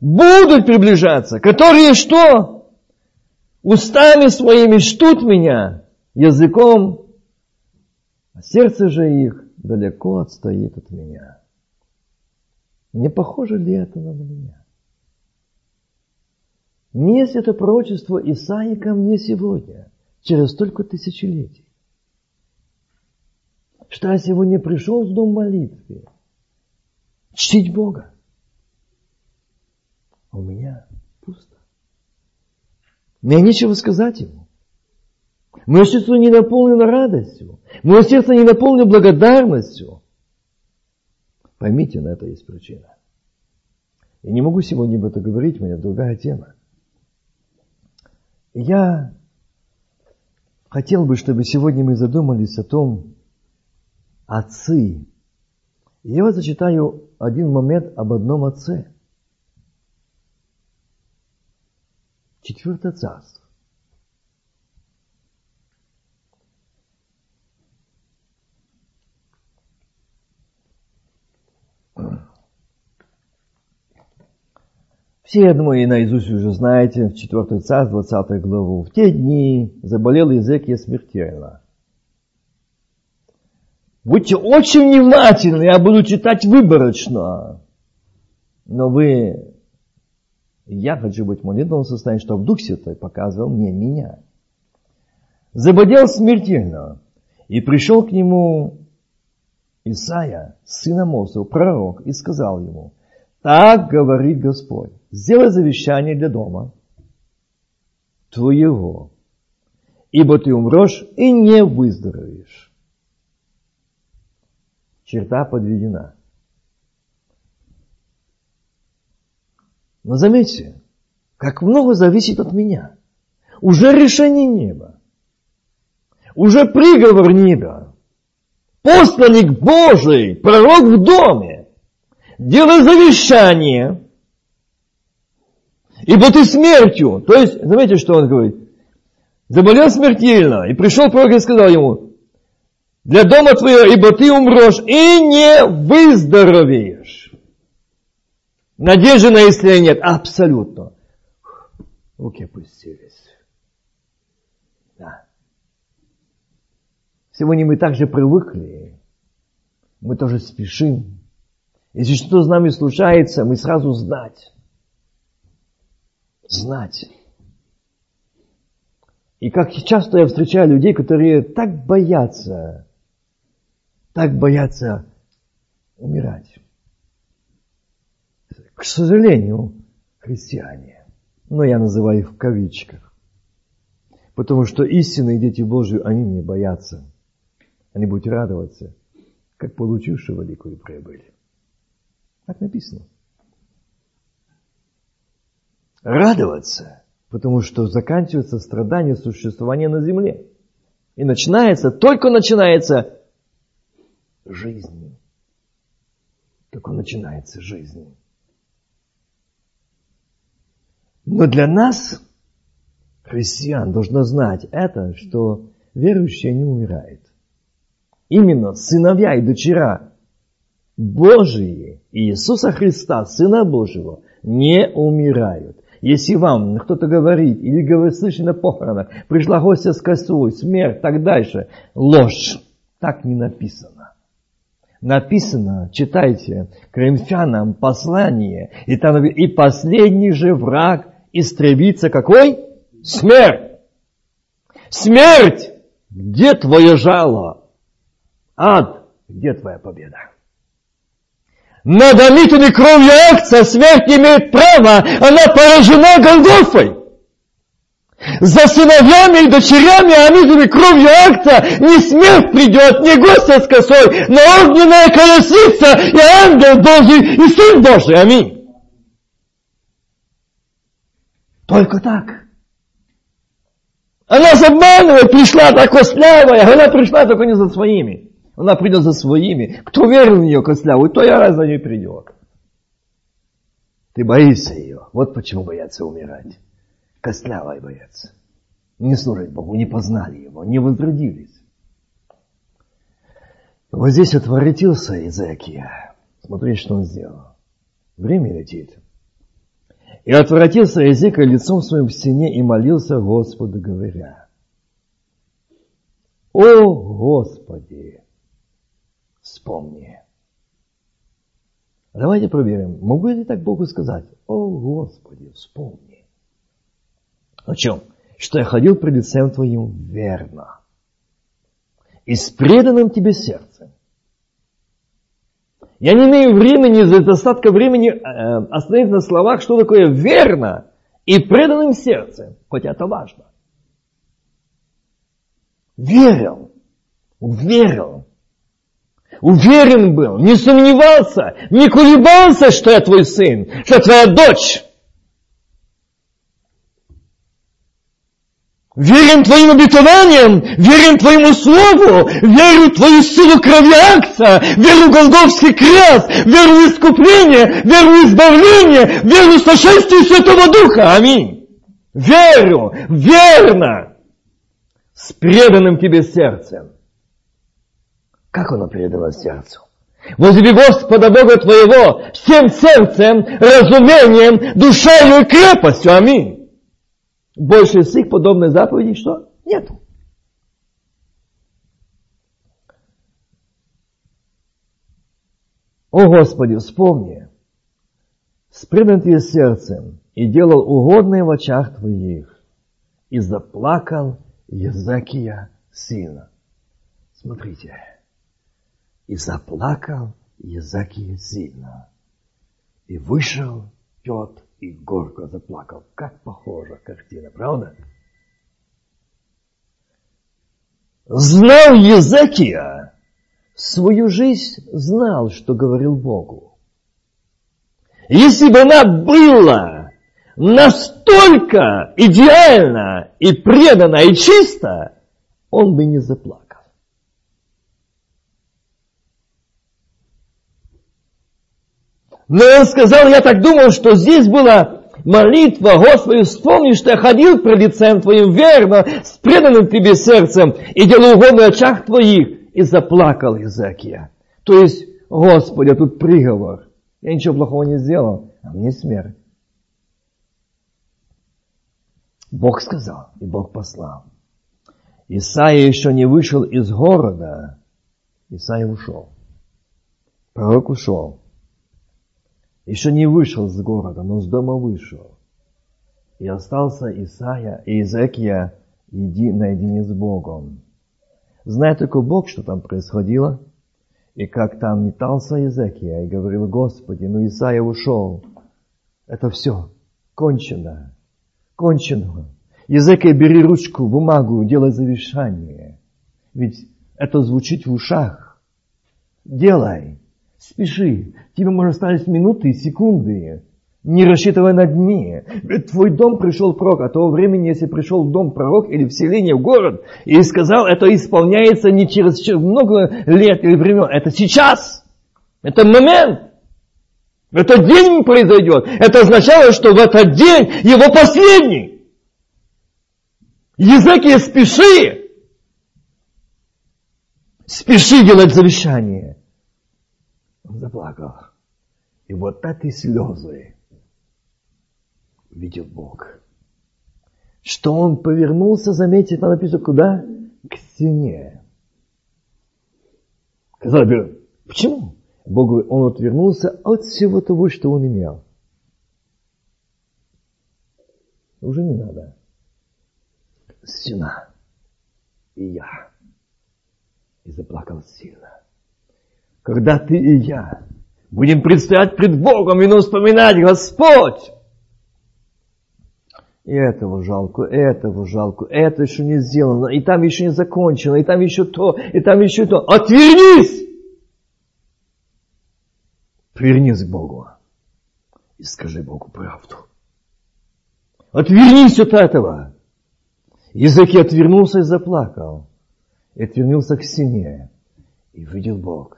[SPEAKER 1] Будут приближаться, которые что? Устами своими штут меня, языком а сердце же их далеко отстоит от меня. Не похоже ли это на меня? Несть это пророчество Исаии ко мне сегодня, через столько тысячелетий. Что я сегодня пришел в дом молитвы, чтить Бога. А у меня пусто. Мне нечего сказать ему. Мое сердце не наполнено радостью. Мое сердце не наполнено благодарностью. Поймите, на это есть причина. Я не могу сегодня об этом говорить, у меня другая тема. Я хотел бы, чтобы сегодня мы задумались о том, отцы. Я вот зачитаю один момент об одном отце. Четвертое царство. Все, я думаю, и наизусть уже знаете, в 4 царь, 20 главу. В те дни заболел язык я смертельно. Будьте очень внимательны, я буду читать выборочно. Но вы, я хочу быть в молитвенном состоянии, чтобы Дух Святой показывал мне меня. Заболел смертельно. И пришел к нему Исаия, сын Амосов, пророк, и сказал ему, так говорит Господь, сделай завещание для дома твоего, ибо ты умрешь и не выздоровеешь. Черта подведена. Но заметьте, как много зависит от меня. Уже решение неба. Уже приговор неба. Посланник Божий, пророк в доме. Делай завещание ибо ты смертью. То есть, заметьте, что он говорит. Заболел смертельно, и пришел пророк и сказал ему, для дома твоего, ибо ты умрешь и не выздоровеешь. Надежды на исцеление нет, абсолютно. Руки опустились. Да. Сегодня мы также привыкли, мы тоже спешим. Если что с нами случается, мы сразу знать знать. И как часто я встречаю людей, которые так боятся, так боятся умирать. К сожалению, христиане, но я называю их в кавичках, потому что истинные дети Божьи, они не боятся. Они будут радоваться, как получившие великую прибыль. Так написано радоваться, потому что заканчивается страдание существования на земле. И начинается, только начинается жизнь. Только начинается жизнь. Но для нас, христиан, должно знать это, что верующие не умирает. Именно сыновья и дочера Божии Иисуса Христа, Сына Божьего, не умирают. Если вам кто-то говорит, или говорит, слышали на похоронах, пришла гостья с косой, смерть, так дальше, ложь. Так не написано. Написано, читайте, Коринфянам послание, и там и последний же враг истребится какой? Смерть! Смерть! Где твое жало? Ад, где твоя победа? Над омитанной кровью акция смерть не имеет права, она поражена Голгофой. За сыновьями и дочерями омитанной кровью акция не смерть придет, не гостья с косой, но огненная колесица и ангел Божий и Сын Божий. Аминь. Только так. Она обманывает, пришла такой славой, она пришла только не за своими. Она придет за своими. Кто верил в нее костлявую, то я раз за ней придет. Ты боишься ее. Вот почему боятся умирать. Костлявой боятся. Не служить Богу, не познали Его, не возродились. Вот здесь отворотился Иезекия. Смотри, что он сделал. Время летит. И отвратился Иезекия лицом своим в стене и молился Господу, говоря, «О Господи, вспомни. Давайте проверим, могу ли так Богу сказать, о Господи, вспомни. О чем? Что я ходил пред лицем Твоим верно. И с преданным Тебе сердцем. Я не имею времени, за достатка времени э, остановиться на словах, что такое верно и преданным сердцем, хотя это важно. Верил, верил, уверен был, не сомневался, не колебался, что я твой сын, что твоя дочь. Верим Твоим обетованиям, верим Твоему Слову, верю в Твою силу крови акция, верю в Голговский крест, верю в искупление, верю в избавление, верю в сошествие Святого Духа. Аминь. Верю, верно, с преданным Тебе сердцем. Как оно предано сердцу? Возлюби Господа Бога твоего всем сердцем, разумением, душою и крепостью. Аминь. Больше всех подобных заповедей что? Нету. О Господи, вспомни, с преданным сердцем и делал угодное в очах Твоих, и заплакал Язакия сына. Смотрите, и заплакал Язакия сына, и вышел Петр и горько заплакал. Как похожа картина, правда? Знал Езекия, свою жизнь знал, что говорил Богу. Если бы она была настолько идеальна и предана и чиста, он бы не заплакал. Но он сказал, я так думал, что здесь была молитва, Господи, вспомни, что я ходил пред лицем Твоим верно, с преданным Тебе сердцем, и делал угодно очах Твоих, и заплакал Изакия. То есть, Господи, тут приговор. Я ничего плохого не сделал, а мне смерть. Бог сказал, и Бог послал. Исаия еще не вышел из города. Исаия ушел. Пророк ушел. Еще не вышел из города, но с дома вышел. И остался Исаия и Изекия иди, наедине с Богом. Знает только Бог, что там происходило, и как там метался Изекия и говорил, Господи, ну Исаия ушел. Это все. Кончено. Кончено. Езекия, бери ручку, бумагу, делай завещание. Ведь это звучит в ушах. Делай. Спеши, тебе может остались минуты и секунды. Не рассчитывай на дни. Ведь твой дом пришел пророк, а того времени, если пришел в дом пророк или в селение, в город, и сказал, это исполняется не через много лет или времен, это сейчас. Это момент. Это день произойдет. Это означало, что в этот день его последний. Языки спеши. Спеши делать завещание. Заплакал. И вот эти слезы видел Бог. Что он повернулся, заметьте, там написано, куда? К стене. Казалось бы, почему? Бог говорит, он отвернулся от всего того, что он имел. Уже не надо. Стена. И я. И заплакал сильно когда ты и я будем предстоять пред Богом и вспоминать, Господь, и этого жалко, этого жалко, это еще не сделано, и там еще не закончено, и там еще то, и там еще то. Отвернись! Отвернись к Богу и скажи Богу правду. Отвернись от этого. Языки отвернулся и заплакал. И отвернулся к стене. И видел Бог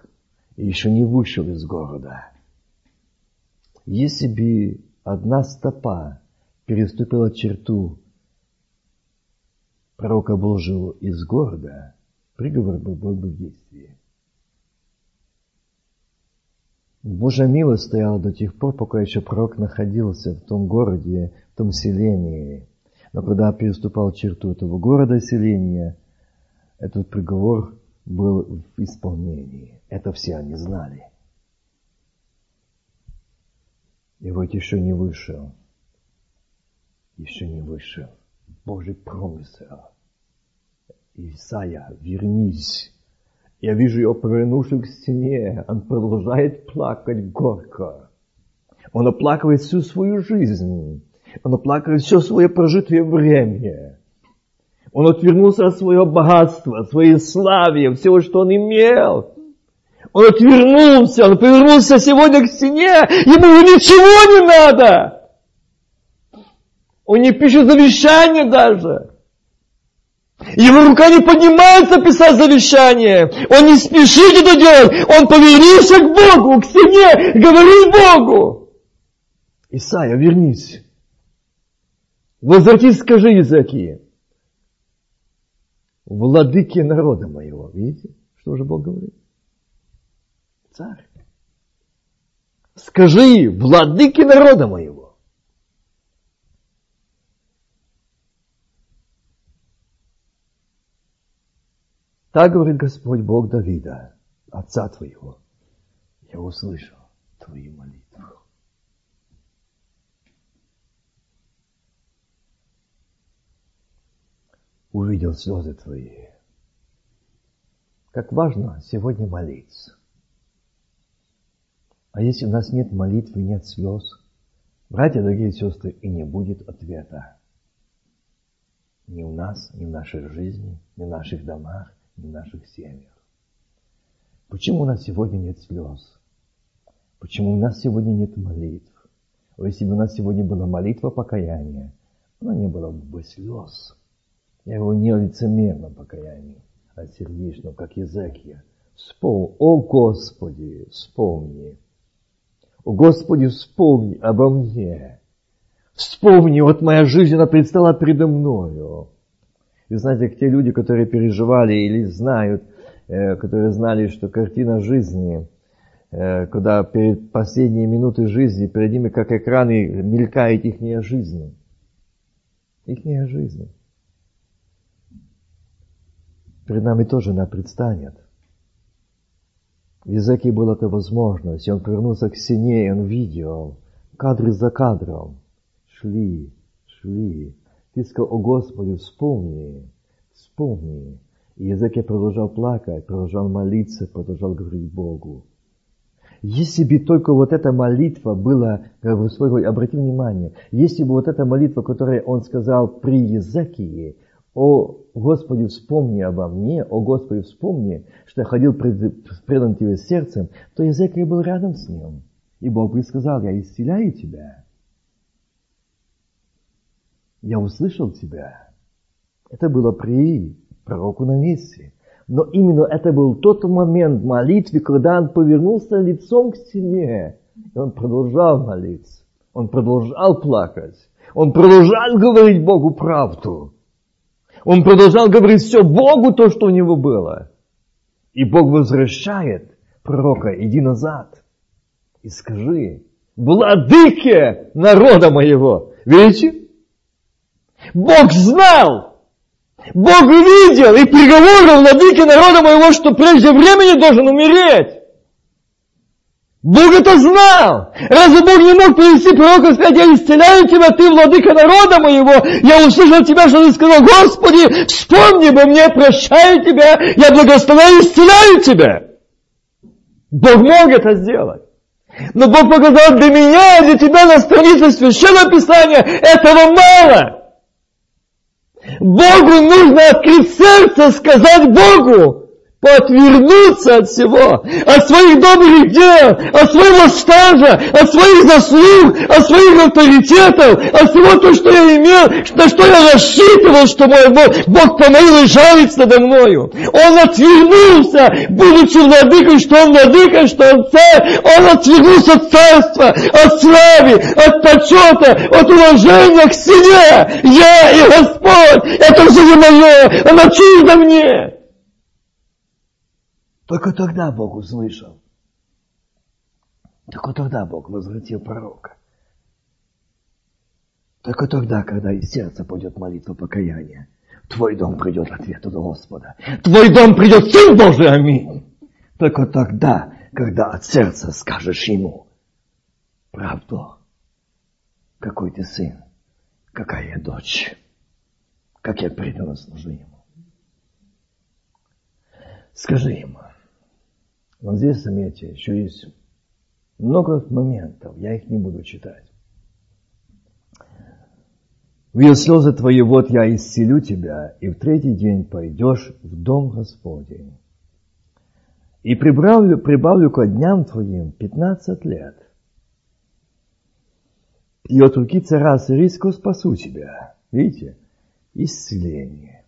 [SPEAKER 1] еще не вышел из города. Если бы одна стопа переступила черту пророка Божьего из города, приговор бы был бы в действии. Божья милость стояла до тех пор, пока еще пророк находился в том городе, в том селении. Но когда переступал черту этого города селения, этот приговор был в исполнении. Это все они знали. И вот еще не вышел. Еще не вышел. Божий промысел. Исайя, вернись. Я вижу его повернувшим к стене. Он продолжает плакать горько. Он оплакивает всю свою жизнь. Он оплакивает все свое прожитое время. Он отвернулся от своего богатства, от своей славы, всего, что он имел. Он отвернулся, он повернулся сегодня к стене, ему ничего не надо. Он не пишет завещание даже. Его рука не поднимается писать завещание. Он не спешит это делать. Он повернулся к Богу, к стене, говорит Богу. Исайя, вернись. Возвратись, скажи языки. Владыки народа моего. Видите, что же Бог говорит? Царь. Скажи, владыки народа моего. Так говорит Господь Бог Давида, отца твоего. Я услышал твою молитву. Увидел слезы твои. Как важно сегодня молиться. А если у нас нет молитвы, нет слез, братья, дорогие сестры, и не будет ответа. Ни у нас, ни в нашей жизни, ни в наших домах, ни в наших семьях. Почему у нас сегодня нет слез? Почему у нас сегодня нет молитв? Если бы у нас сегодня была молитва покаяния, она не было бы слез. Я его не лицемерно покаяние, а сердечно, как Езекия. Вспомни, о Господи, вспомни. О Господи, вспомни обо мне. Вспомни, вот моя жизнь, она предстала передо мною. И знаете, те люди, которые переживали или знают, э, которые знали, что картина жизни, э, когда перед последние минуты жизни, перед ними, как экраны, мелькает их жизнь. Их жизнь перед нами тоже она предстанет. В языке была эта возможность, и он повернулся к стене, и он видел, кадры за кадром, шли, шли. Ты сказал, о Господи, вспомни, вспомни. И язык продолжал плакать, продолжал молиться, продолжал говорить Богу. Если бы только вот эта молитва была, Господь, обрати внимание, если бы вот эта молитва, которую он сказал при Езекии, о Господи, вспомни обо мне, о Господи, вспомни, что я ходил пред, предан Тебе сердцем, то язык я был рядом с ним. И Бог бы сказал, я исцеляю тебя. Я услышал тебя. Это было при пророку на месте. Но именно это был тот момент молитвы, когда он повернулся лицом к стене. И он продолжал молиться. Он продолжал плакать. Он продолжал говорить Богу правду. Он продолжал говорить все Богу то, что у него было. И Бог возвращает пророка, иди назад и скажи, владыке народа моего. Видите? Бог знал, Бог видел и приговорил владыке народа моего, что прежде времени должен умереть. Бог это знал. Разве Бог не мог привести пророка и сказать, я исцеляю тебя, ты владыка народа моего. Я услышал тебя, что ты сказал, Господи, вспомни бы мне, прощаю тебя, я благословляю, исцеляю тебя. Бог мог это сделать. Но Бог показал для меня, для тебя на странице Священного Писания, этого мало. Богу нужно открыть сердце, сказать Богу, отвернуться от всего, от своих добрых дел, от своего стажа, от своих заслуг, от своих авторитетов, от всего того, что я имел, на что я рассчитывал, что мой Бог, Бог помолил и жалится надо мною. Он отвернулся, будучи владыкой, что он владыка, что он царь, он отвернулся от царства, от славы, от почета, от уважения к себе. Я и Господь, это все не мое, оно чуждо мне. Только тогда Бог услышал. Только тогда Бог возвратил пророка. Только тогда, когда из сердца пойдет молитва покаяния, твой дом придет ответ от Господа. Твой дом придет Сын Божий, аминь. Только тогда, когда от сердца скажешь Ему правду. Какой ты сын, какая я дочь. как я преданно служу Ему. Скажи Ему, вот здесь, заметьте, еще есть много моментов, я их не буду читать. В слезы твои, вот я исцелю тебя, и в третий день пойдешь в дом Господень. И прибавлю, прибавлю ко дням твоим пятнадцать лет. И от руки царя сирийского спасу тебя. Видите? Исцеление.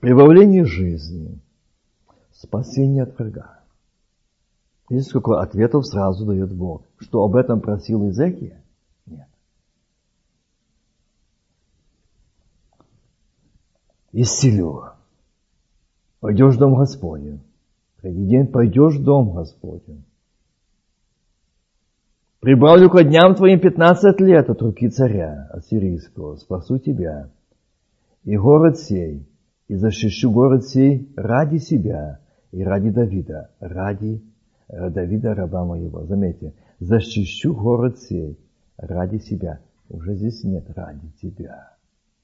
[SPEAKER 1] Прибавление жизни. Спасение от врага. Видите, сколько ответов сразу дает Бог. Что об этом просил Иезекия? Нет. Исцелю. Пойдешь в дом Господень. Третий день пойдешь в дом Господень. Прибавлю ко дням твоим пятнадцать лет от руки царя ассирийского, спасу тебя. И город сей, и защищу город сей ради себя и ради Давида, ради Давида раба моего. Заметьте, защищу город сей ради себя. Уже здесь нет ради тебя.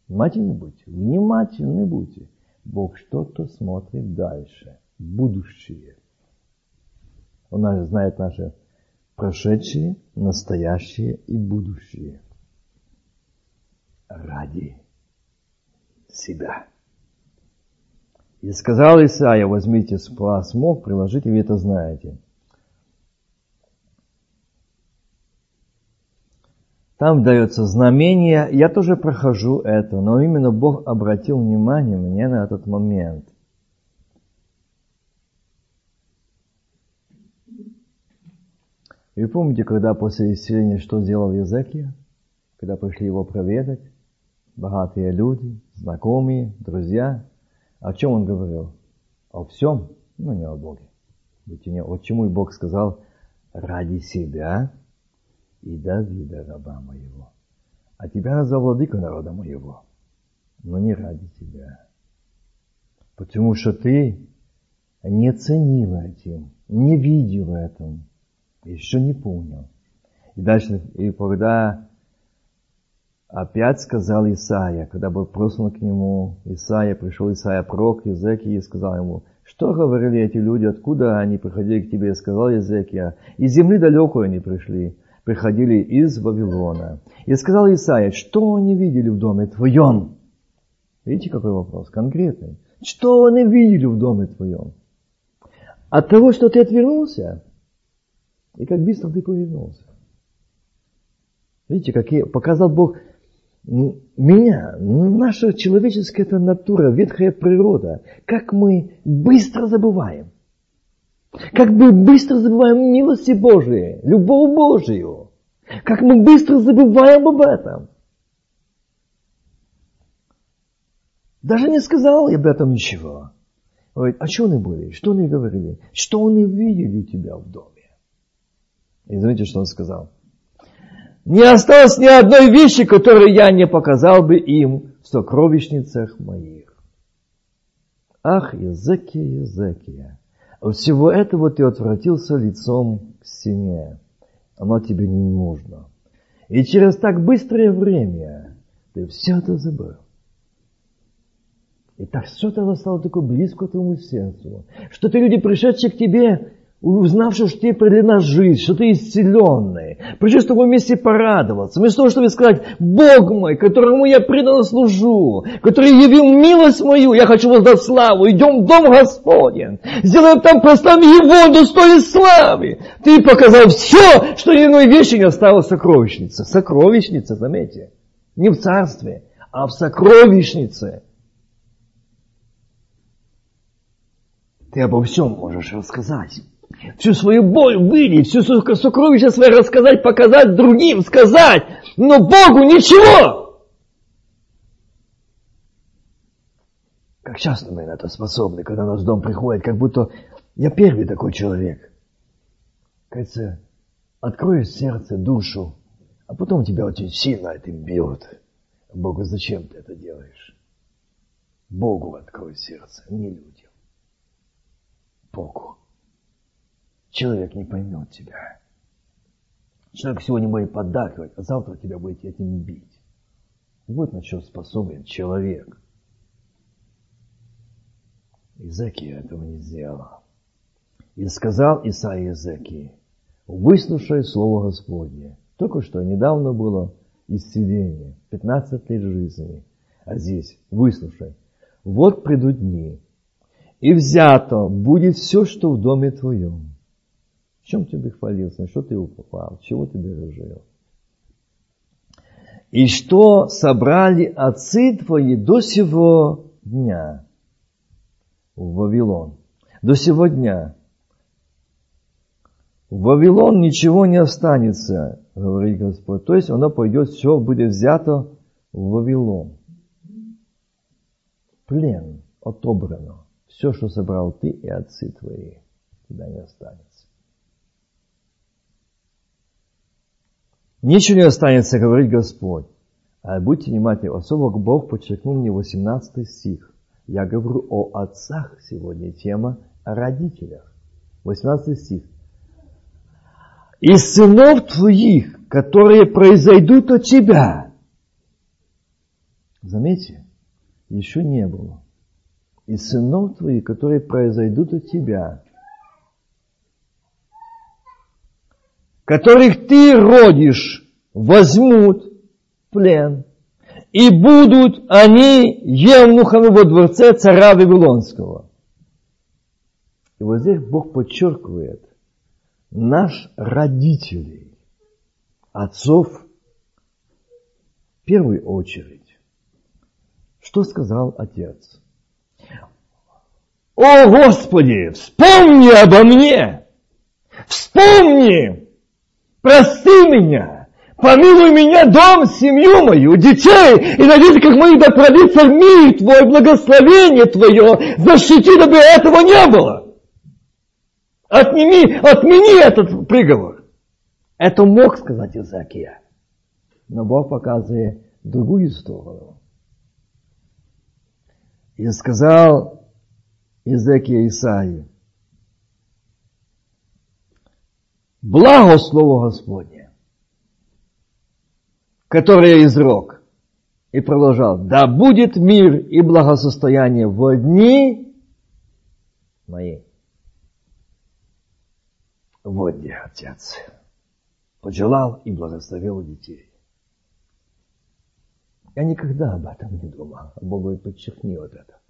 [SPEAKER 1] Внимательны будьте, внимательны будьте. Бог что-то смотрит дальше, будущее. Он знает наше прошедшее, настоящее и будущее. Ради себя. И сказал Исаия, возьмите смог, приложите, вы это знаете. Там дается знамение, я тоже прохожу это, но именно Бог обратил внимание мне на этот момент. И помните, когда после исцеления что сделал Езекия? Когда пришли его проведать, богатые люди, знакомые, друзья, о чем он говорил? О всем, но не о Боге. Ведь не, вот чему и Бог сказал, ради себя и Давида, раба моего. А тебя назвал владыка народа моего, но не ради тебя. Потому что ты не ценил этим, не видел этом, еще не понял. И дальше, и когда опять сказал Исаия, когда был послан к нему, Исаия, пришел Исаия пророк Езекия и сказал ему, что говорили эти люди, откуда они приходили к тебе, сказал Езекия, из земли далекой они пришли, приходили из Вавилона. И сказал Исаия, что они видели в доме твоем? Видите, какой вопрос конкретный. Что они видели в доме твоем? От того, что ты отвернулся, и как быстро ты повернулся. Видите, какие показал Бог меня, наша человеческая это натура, ветхая природа, как мы быстро забываем. Как мы быстро забываем милости Божии, любовь Божию. Как мы быстро забываем об этом. Даже не сказал об этом ничего. Говорит, а что они были? Что они говорили? Что они видели у тебя в доме? И знаете, что он сказал? Не осталось ни одной вещи, которую я не показал бы им в сокровищницах моих. Ах, Езекия, Езекия, от всего этого ты отвратился лицом к стене. Оно тебе не нужно. И через так быстрое время ты все это забыл. И так это стало такое близко к твоему сердцу, что ты люди, пришедшие к тебе, узнавши, что тебе продлена жизнь, что ты исцеленный, пришли с тобой вместе порадоваться, вместо того, чтобы сказать, Бог мой, которому я преданно служу, который явил милость мою, я хочу воздать славу, идем в дом Господень, сделаем там, прославим Его, достойной славы. Ты показал все, что ни одной вещи не осталось в сокровищнице. Сокровищница, заметьте, не в царстве, а в сокровищнице. Ты обо всем можешь рассказать всю свою боль вылить, всю свою сокровище свое рассказать, показать другим, сказать, но Богу ничего. Как часто мы на это способны, когда нас в дом приходит, как будто я первый такой человек. Кажется, открой сердце, душу, а потом тебя очень сильно этим бьют. Богу, зачем ты это делаешь? Богу открой сердце, не людям. Богу человек не поймет тебя. Человек сегодня будет поддакивать, а завтра тебя будет этим бить. Вот на что способен человек. Изекия этого не сделал. И сказал Исаия Изекии, выслушай слово Господне. Только что недавно было исцеление, 15 лет жизни. А здесь выслушай. Вот придут дни, и взято будет все, что в доме твоем. В чем тебе хвалился, на что ты упал, чего ты бережил? И что собрали отцы твои до сего дня в Вавилон. До сего дня. В Вавилон ничего не останется, говорит Господь. То есть оно пойдет, все будет взято в Вавилон. Плен отобрано. Все, что собрал ты и отцы твои, туда не останется. Ничего не останется, говорит Господь. А будьте внимательны, особо Бог подчеркнул мне 18 стих. Я говорю о отцах сегодня, тема о родителях. 18 стих. «Из сынов твоих, которые произойдут от тебя». Заметьте, еще не было. «Из сынов твоих, которые произойдут от тебя». Которых ты родишь, возьмут плен, и будут они евнухами во дворце царя Вавилонского. И вот здесь Бог подчеркивает, наш родителей, отцов, в первую очередь. Что сказал отец? О Господи, вспомни обо мне! Вспомни! Прости меня! Помилуй меня, дом, семью мою, детей, и надеюсь, как моих да в мир Твой, благословение Твое, защити, дабы этого не было. Отними, отмени этот приговор. Это мог сказать Изакия. Но Бог показывает другую сторону. И сказал Изекия Исаии, благо Слово Господне который я изрок. И продолжал, да будет мир и благосостояние в дни мои. Вот где Отец пожелал и благословил детей. Я никогда об этом не думал. Бог говорит, подчеркни вот это.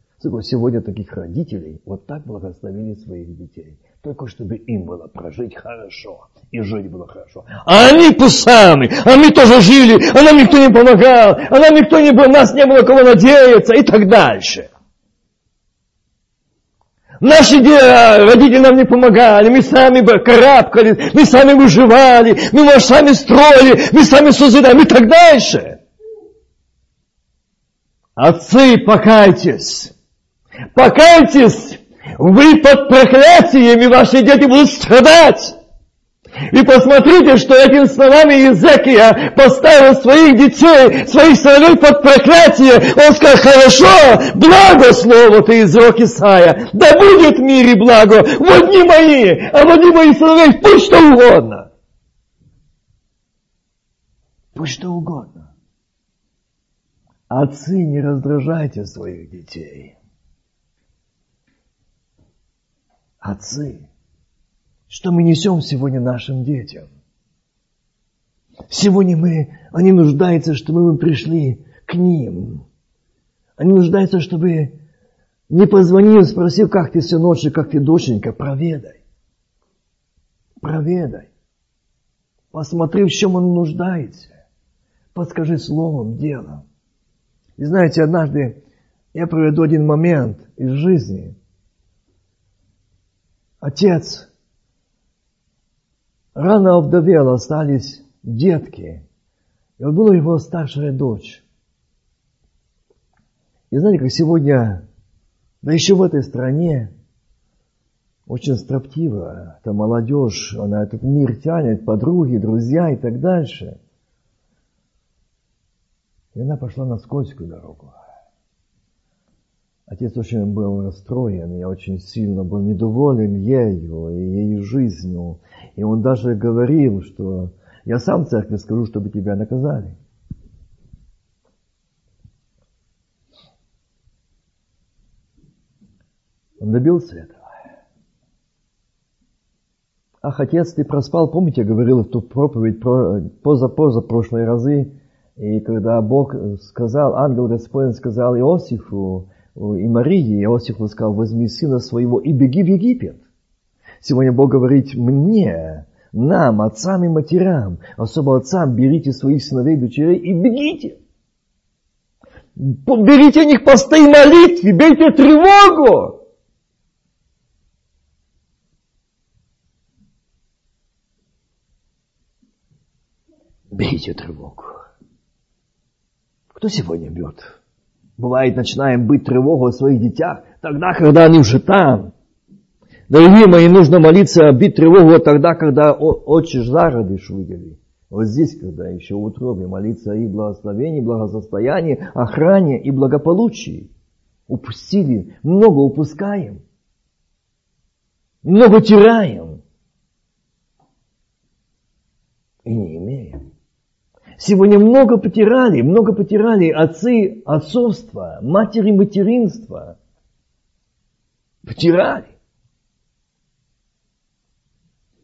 [SPEAKER 1] Сегодня таких родителей вот так благословили своих детей только чтобы им было прожить хорошо. И жить было хорошо. А они пусаны, а мы тоже жили, а нам никто не помогал, а нам никто не был, нас не было кого надеяться и так дальше. Наши родители нам не помогали, мы сами бы карабкали, мы сами выживали, мы может, сами строили, мы сами созидали и так дальше. Отцы, покайтесь! Покайтесь! Вы под проклятиями, ваши дети будут страдать. И посмотрите, что этими словами Иезекия поставил своих детей, своих сыновей под проклятие. Он сказал, хорошо, благо слово ты изрек Исаия. Да будет в мире благо, в дни мои, а в дни моих сыновей пусть что угодно. Пусть что угодно. Отцы, не раздражайте своих детей. Отцы, что мы несем сегодня нашим детям? Сегодня мы, они нуждаются, чтобы мы пришли к ним. Они нуждаются, чтобы не позвонил, спросил, как ты, сыночек, как ты, доченька, проведай. Проведай. Посмотри, в чем он нуждается. Подскажи словом, делом. И знаете, однажды я проведу один момент из жизни – Отец рано овдовел, остались детки. И вот была его старшая дочь. И знаете, как сегодня, да еще в этой стране, очень строптиво, эта молодежь, она этот мир тянет, подруги, друзья и так дальше. И она пошла на скользкую дорогу. Отец очень был расстроен, я очень сильно был недоволен ею и ее жизнью. И он даже говорил, что я сам церкви скажу, чтобы тебя наказали. Он добился этого. Ах, отец, ты проспал, помните, я говорил в ту проповедь про, поза-поза прошлые разы, и когда Бог сказал, ангел Господень сказал Иосифу, и Марии, Иосифу сказал, возьми сына своего и беги в Египет. Сегодня Бог говорит мне, нам, отцам и матерям, особо отцам, берите своих сыновей и дочерей и бегите. Берите о них посты и молитвы, бейте тревогу. Бейте тревогу. Кто сегодня бьет? Бывает, начинаем быть тревогой о своих детях, тогда, когда они уже там. Дорогие мои, нужно молиться, бить тревогу тогда, когда отче зародыш выдели. Вот здесь, когда еще в утробе молиться их благословении, благосостоянии, охране и благополучии. Упустили, много упускаем. Много теряем. И не имеем. Сегодня много потеряли, много потеряли отцы отцовства, матери материнства. Потеряли.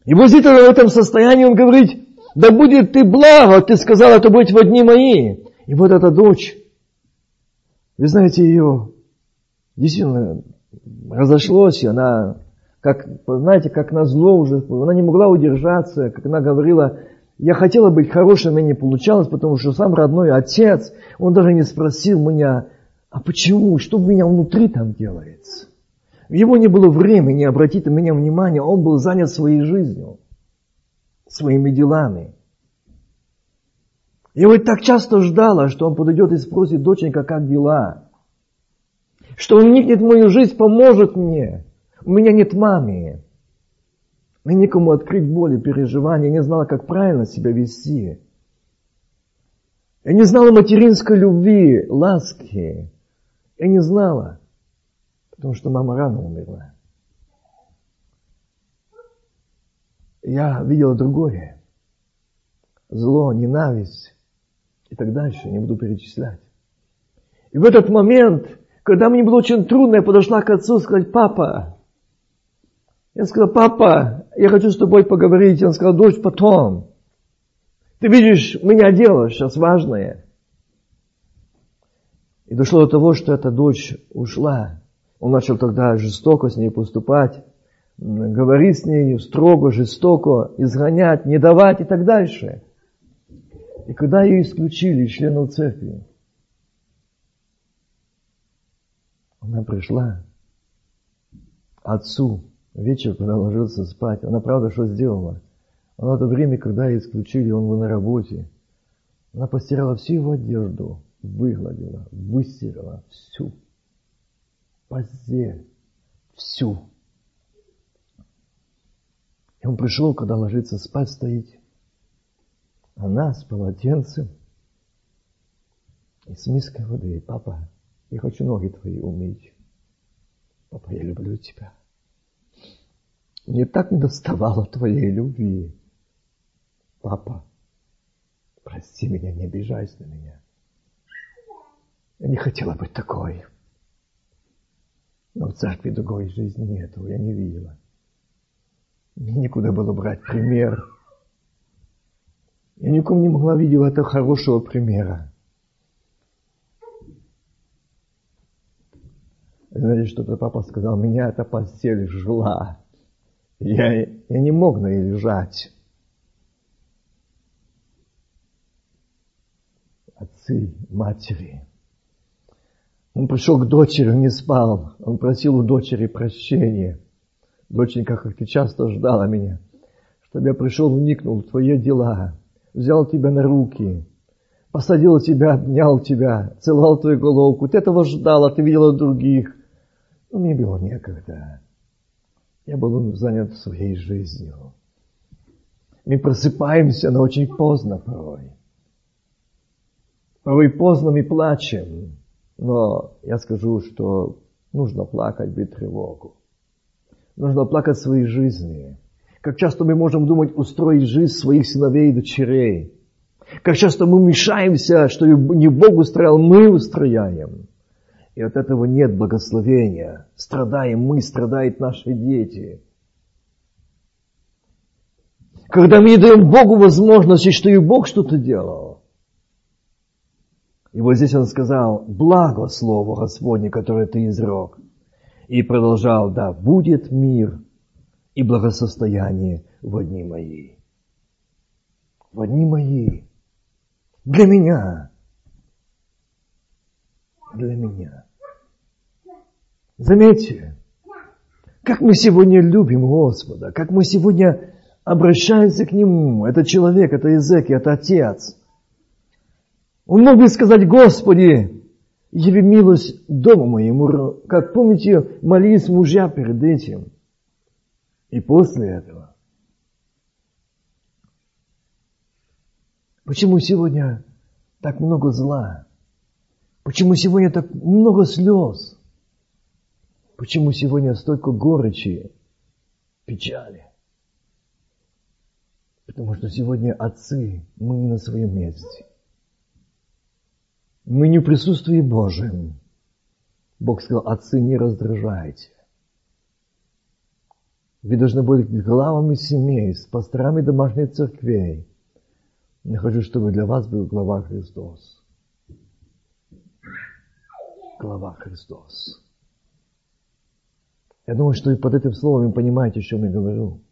[SPEAKER 1] И вот в этом состоянии он говорит, да будет ты благо, ты сказал, это будет в дни мои. И вот эта дочь, вы знаете ее, действительно, разошлось, и она, как, знаете, как на зло уже, она не могла удержаться, как она говорила, я хотела быть хорошей, но не получалось, потому что сам родной отец, он даже не спросил меня, а почему, что у меня внутри там делается. У него не было времени обратить на меня внимание, он был занят своей жизнью своими делами. И вот так часто ждала, что он подойдет и спросит, доченька, как дела? Что он вникнет в мою жизнь, поможет мне. У меня нет мамы. И никому открыть боли, переживания. Не знала, как правильно себя вести. Я не знала материнской любви, ласки. Я не знала, потому что мама рано умерла. я видел другое. Зло, ненависть и так дальше, не буду перечислять. И в этот момент, когда мне было очень трудно, я подошла к отцу и сказала, папа, я сказала, папа, я хочу с тобой поговорить. Он сказал, дочь, потом. Ты видишь, у меня дело сейчас важное. И дошло до того, что эта дочь ушла. Он начал тогда жестоко с ней поступать говорить с ней строго, жестоко, изгонять, не давать и так дальше. И когда ее исключили из членов церкви, она пришла отцу вечер, когда ложился спать. Она правда что сделала? Она в то время, когда ее исключили, он был на работе. Она постирала всю его одежду, выгладила, выстирала всю. Постель, всю. И он пришел, когда ложится спать, стоит. Она с полотенцем и с миской воды. Папа, я хочу ноги твои умыть. Папа, я люблю тебя. Мне так не доставало твоей любви. Папа, прости меня, не обижайся на меня. Я не хотела быть такой. Но в церкви другой жизни нету, я не видела. Мне некуда было брать пример. Я никому не могла видеть этого хорошего примера. Знаете, что-то папа сказал, меня эта постель жила. Я, я не мог на ней лежать. Отцы, матери. Он пришел к дочери, не спал. Он просил у дочери прощения. Доченька, как ты часто ждала меня, чтобы я пришел, вникнул в твои дела, взял тебя на руки, посадил тебя, обнял тебя, целовал твою головку. Ты этого ждала, ты видела других. Но мне было некогда. Я был занят своей жизнью. Мы просыпаемся, но очень поздно порой. Порой поздно мы плачем. Но я скажу, что нужно плакать, бить тревогу. Нужно плакать своей жизни. Как часто мы можем думать устроить жизнь своих сыновей и дочерей. Как часто мы мешаемся, что не Бог устроил, мы устрояем. И от этого нет благословения. Страдаем мы, страдают наши дети. Когда мы не даем Богу возможности, что и Бог что-то делал. И вот здесь он сказал, благо слово Господне, которое ты изрек. И продолжал, да, будет мир и благосостояние в дни мои. В дни мои. Для меня. Для меня. Заметьте, как мы сегодня любим Господа, как мы сегодня обращаемся к Нему. Это человек, это язык, это Отец. Он мог бы сказать, Господи, яви милость дому моему, как помните, молились мужья перед этим. И после этого. Почему сегодня так много зла? Почему сегодня так много слез? Почему сегодня столько горечи, печали? Потому что сегодня отцы, мы не на своем месте. Мы не в присутствии Божьем. Бог сказал, отцы, не раздражайте. Вы должны быть главами семей, с пасторами домашних церквей. Я хочу, чтобы для вас был глава Христос. Глава Христос. Я думаю, что и под этим словом вы понимаете, о чем я говорю.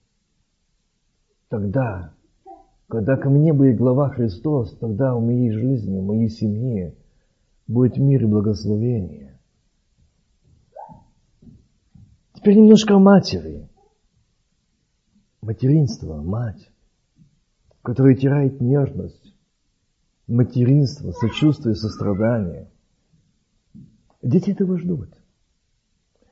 [SPEAKER 1] Тогда, когда ко мне будет глава Христос, тогда в моей жизни, в моей семье будет мир и благословение. Теперь немножко о матери материнство, мать, которая теряет нежность, материнство, сочувствие, сострадание. Дети этого ждут.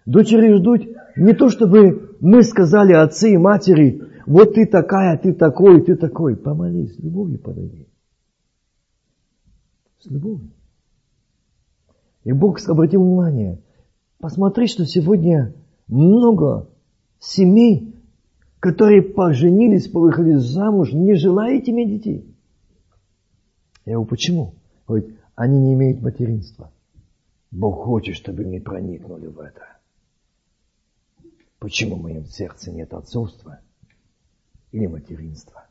[SPEAKER 1] Дочери ждут не то, чтобы мы сказали отцы и матери, вот ты такая, ты такой, ты такой. Помолись, с любовью подойди. С любовью. И Бог обратил внимание, посмотри, что сегодня много семей которые поженились, повыходили замуж, не желаете иметь детей. Я говорю, почему? Говорит, они не имеют материнства. Бог хочет, чтобы мы проникнули в это. Почему в моем сердце нет отцовства или материнства?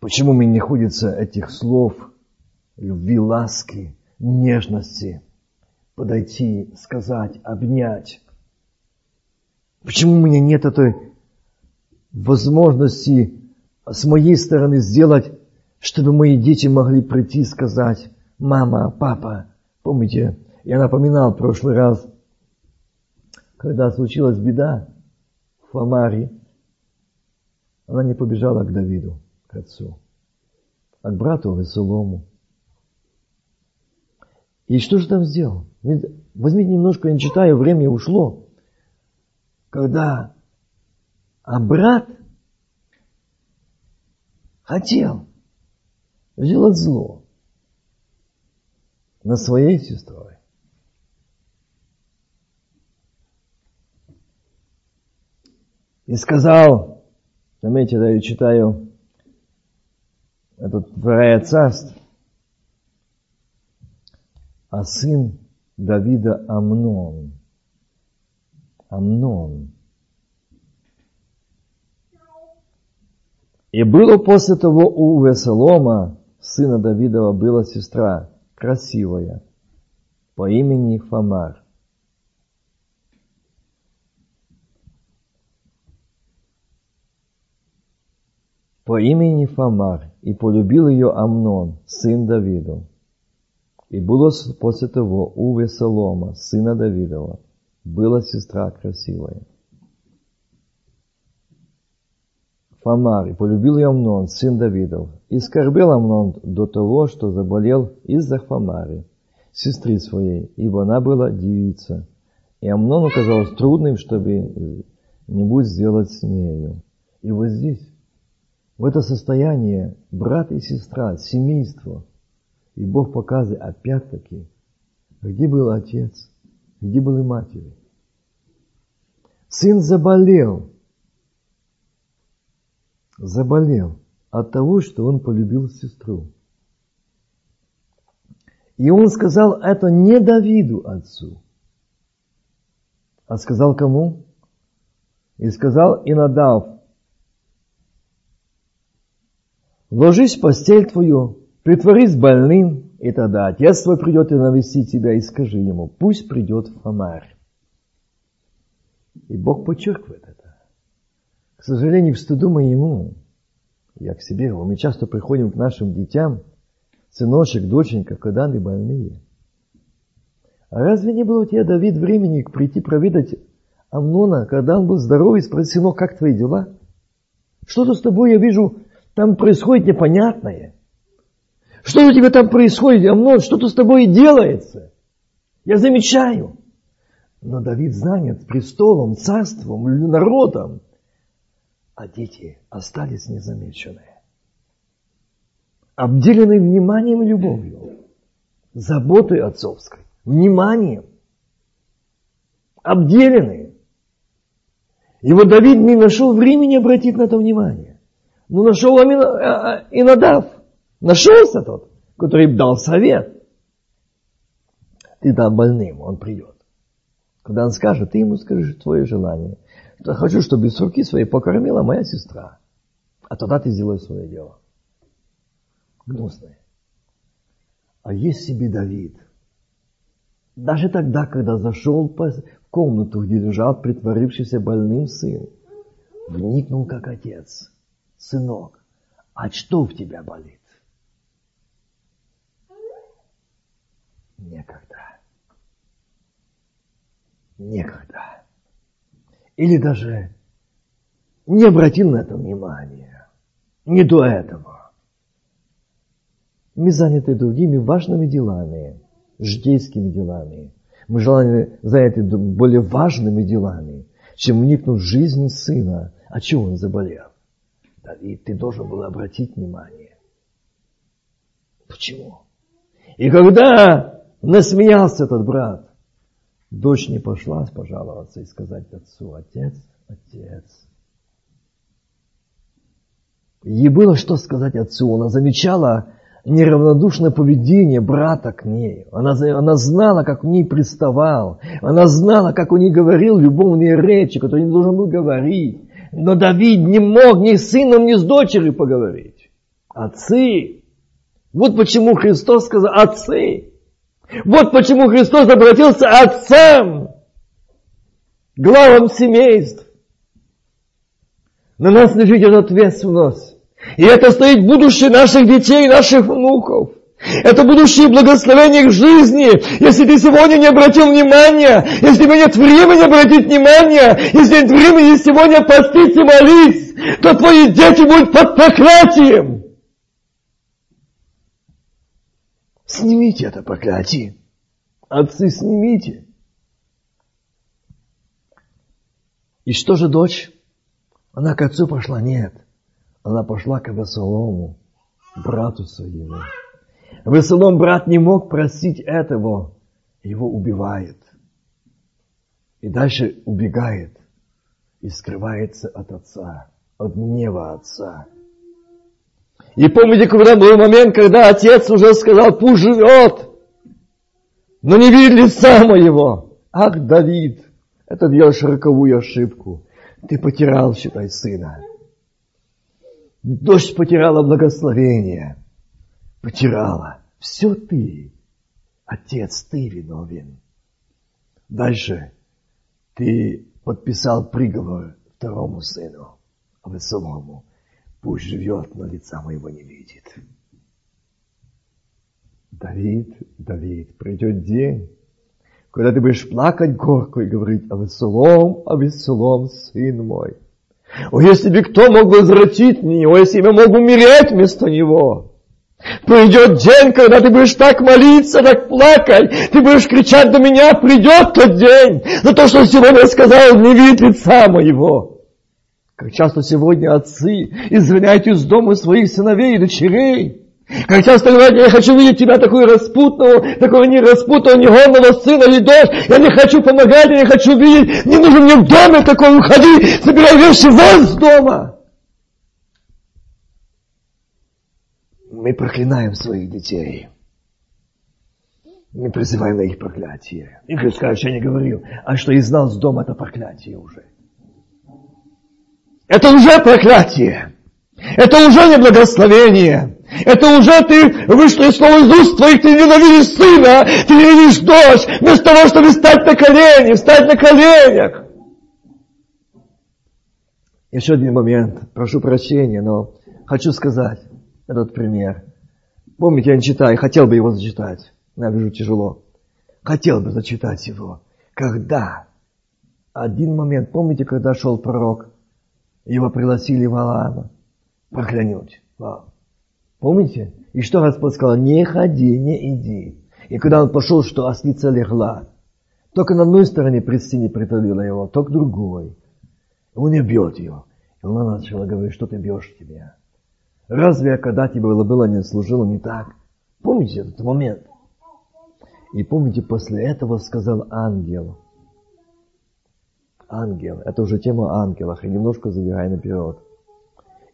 [SPEAKER 1] Почему мне не ходится этих слов любви, ласки, нежности, подойти, сказать, обнять, Почему у меня нет этой возможности с моей стороны сделать, чтобы мои дети могли прийти и сказать, мама, папа, помните, я напоминал в прошлый раз, когда случилась беда в Фамаре, она не побежала к Давиду, к отцу, а к брату Веселому. И что же там сделал? Возьмите немножко, я не читаю, время ушло когда а брат хотел сделать зло на своей сестрой. И сказал, заметьте, я читаю этот второе царство, а сын Давида Амнон – Амнон. И было после того у Весолома, сына Давидова, была сестра, красивая, по имени Фамар. По имени Фамар, и полюбил ее Амнон, сын Давидов. И было после того у Весолома, сына Давидова, была сестра красивая. Фамар, и полюбил ее Амнон, сын Давидов, и скорбел Амнон до того, что заболел из-за Фамары, сестры своей, ибо она была девица. И Амнону казалось трудным, чтобы не сделать с нею. И вот здесь, в это состояние, брат и сестра, семейство, и Бог показывает опять-таки, где был отец, где были матери. Сын заболел. Заболел от того, что он полюбил сестру. И он сказал это не Давиду отцу, а сказал кому? И сказал Инадав, ложись в постель твою, притворись больным, и тогда отец твой придет и навестит тебя, и скажи ему, пусть придет Хамарь. И Бог подчеркивает это. К сожалению, в стыду моему, я к себе, мы часто приходим к нашим детям, сыночек, доченька, когда они больные. А разве не было у тебя, Давид, времени прийти проведать Амнона, когда он был здоровый, спросить, сынок, как твои дела? Что-то с тобой, я вижу, там происходит непонятное. Что у тебя там происходит, Амнон? Что-то с тобой делается. Я замечаю. Но Давид занят престолом, царством, народом. А дети остались незамеченные. Обделены вниманием и любовью. Заботой отцовской. Вниманием. Обделены. И вот Давид не нашел времени обратить на это внимание. Но нашел и надав. Нашелся тот, который дал совет. Ты дам больным, он придет. Когда он скажет, ты ему скажешь твое желание. Я хочу, чтобы из руки своей покормила моя сестра. А тогда ты сделаешь свое дело. Гнусное. А есть себе Давид. Даже тогда, когда зашел в комнату, где лежал притворившийся больным сын, вникнул как отец. Сынок, а что в тебя болит? Некогда некогда. Или даже не обратил на это внимания. Не до этого. Мы заняты другими важными делами, житейскими делами. Мы желаем заняты более важными делами, чем вникнуть в жизнь сына. А чего он заболел? Давид, ты должен был обратить внимание. Почему? И когда насмеялся этот брат, Дочь не пошла пожаловаться и сказать отцу, отец, отец. Ей было что сказать отцу. Она замечала неравнодушное поведение брата к ней. Она, она знала, как в ней приставал. Она знала, как он ней говорил любовные речи, которые не должен был говорить. Но Давид не мог ни с сыном, ни с дочерью поговорить. Отцы. Вот почему Христос сказал, отцы. Вот почему Христос обратился отцам, главам семейств. На нас лежит эта ответственность. И это стоит будущее наших детей, наших внуков. Это будущее благословение их жизни. Если ты сегодня не обратил внимания, если у нет времени обратить внимание, если нет времени сегодня постить и молить, то твои дети будут под проклятием. Снимите это проклятие. Отцы, снимите. И что же дочь? Она к отцу пошла? Нет. Она пошла к Авесолому, брату своему. Авесолом брат не мог просить этого. Его убивает. И дальше убегает. И скрывается от отца, от гнева отца. И помните, когда был момент, когда отец уже сказал, пусть живет, но не видит лица моего. Ах, Давид, это делаешь роковую ошибку. Ты потерял, считай, сына. Дождь потеряла благословение. Потеряла. Все ты. Отец, ты виновен. Дальше ты подписал приговор второму сыну, Авесолому. Пусть живет, но лица моего не видит. Давид, Давид, придет день, когда ты будешь плакать горько и говорить, а Авесолом, Авесолом, сын мой. О, если бы кто мог возвратить меня, о, если бы я мог умереть вместо него. Придет день, когда ты будешь так молиться, так плакать, ты будешь кричать до меня, придет тот день, за то, что сегодня сказал, не видит лица моего. Как часто сегодня отцы изгоняют из дома своих сыновей и дочерей. Как часто говорят, я хочу видеть тебя такую распутного, такого не распутного, не негодного сына или дочь. Я не хочу помогать, я не хочу видеть. Не нужен мне в доме такой, уходи, собирай вещи вон с дома. Мы проклинаем своих детей. Не призывай на их проклятие. Игорь скажет, я не говорил. А что из нас дом это проклятие уже. Это уже проклятие. Это уже не благословение. Это уже ты вышло из слова из уст твоих, ты ненавидишь сына, ты ненавидишь дочь, вместо того, чтобы стать на колени, встать на коленях. Еще один момент, прошу прощения, но хочу сказать этот пример. Помните, я не читаю, хотел бы его зачитать. Я вижу тяжело. Хотел бы зачитать его. Когда? Один момент. Помните, когда шел пророк? Его пригласили Валаама проклянуть. Помните? И что Господь сказал? Не ходи, не иди. И когда он пошел, что ослица легла, только на одной стороне престине притулила его, то к другой. Он не бьет ее. И она начала говорить, что ты бьешь тебя. Разве я когда тебе было, было не служило не так? Помните этот момент? И помните, после этого сказал ангел. Ангел. Это уже тема ангелов. И немножко забегая наперед.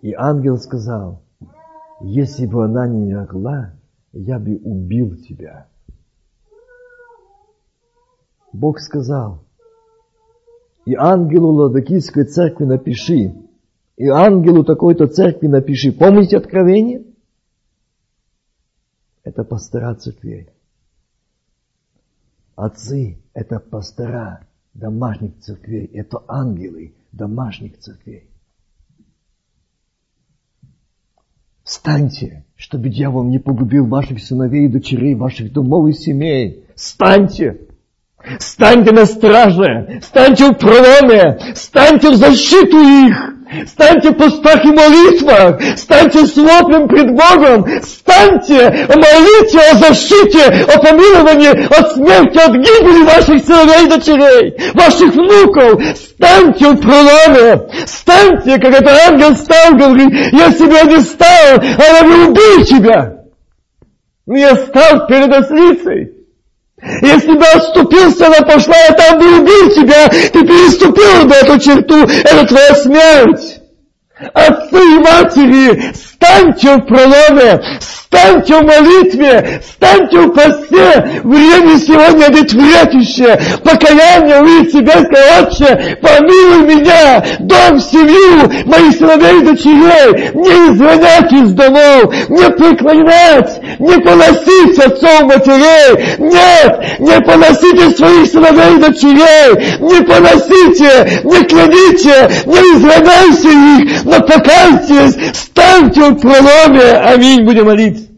[SPEAKER 1] И ангел сказал, если бы она не легла, я бы убил тебя. Бог сказал, и ангелу Ладокийской церкви напиши, и ангелу такой-то церкви напиши. Помните откровение? Это пастора церквей. Отцы – это пастора домашних церквей. Это ангелы домашних церквей. Встаньте, чтобы дьявол не погубил ваших сыновей и дочерей, ваших домов и семей. Встаньте! Станьте на страже! Станьте в проломе! Станьте в защиту их! Станьте в постах и молитвах! Станьте с пред Богом! Станьте! Молите о защите, о помиловании, от смерти, от гибели ваших сыновей и дочерей, ваших внуков! Станьте в проломе! Станьте, как это ангел стал, говорит, я себя не стал, а я не убил тебя! Но я стал перед ослицей. Если бы отступился, она пошла, я там бы убил тебя, ты переступил бы эту черту, это твоя смерть. Отцы и матери, станьте в проломе, станьте в молитве, станьте в посте. Время сегодня одетворяющее. Покаяние увидеть себя, сказать, помилуй меня, дом, семью, моих сыновей и дочерей, не изгонять из домов, не преклонять, не поносить отцов матерей. Нет, не поносите своих сыновей и дочерей, не поносите, не кляните, не изгоняйте их, но покайтесь, станьте проломе. Аминь. Будем молиться.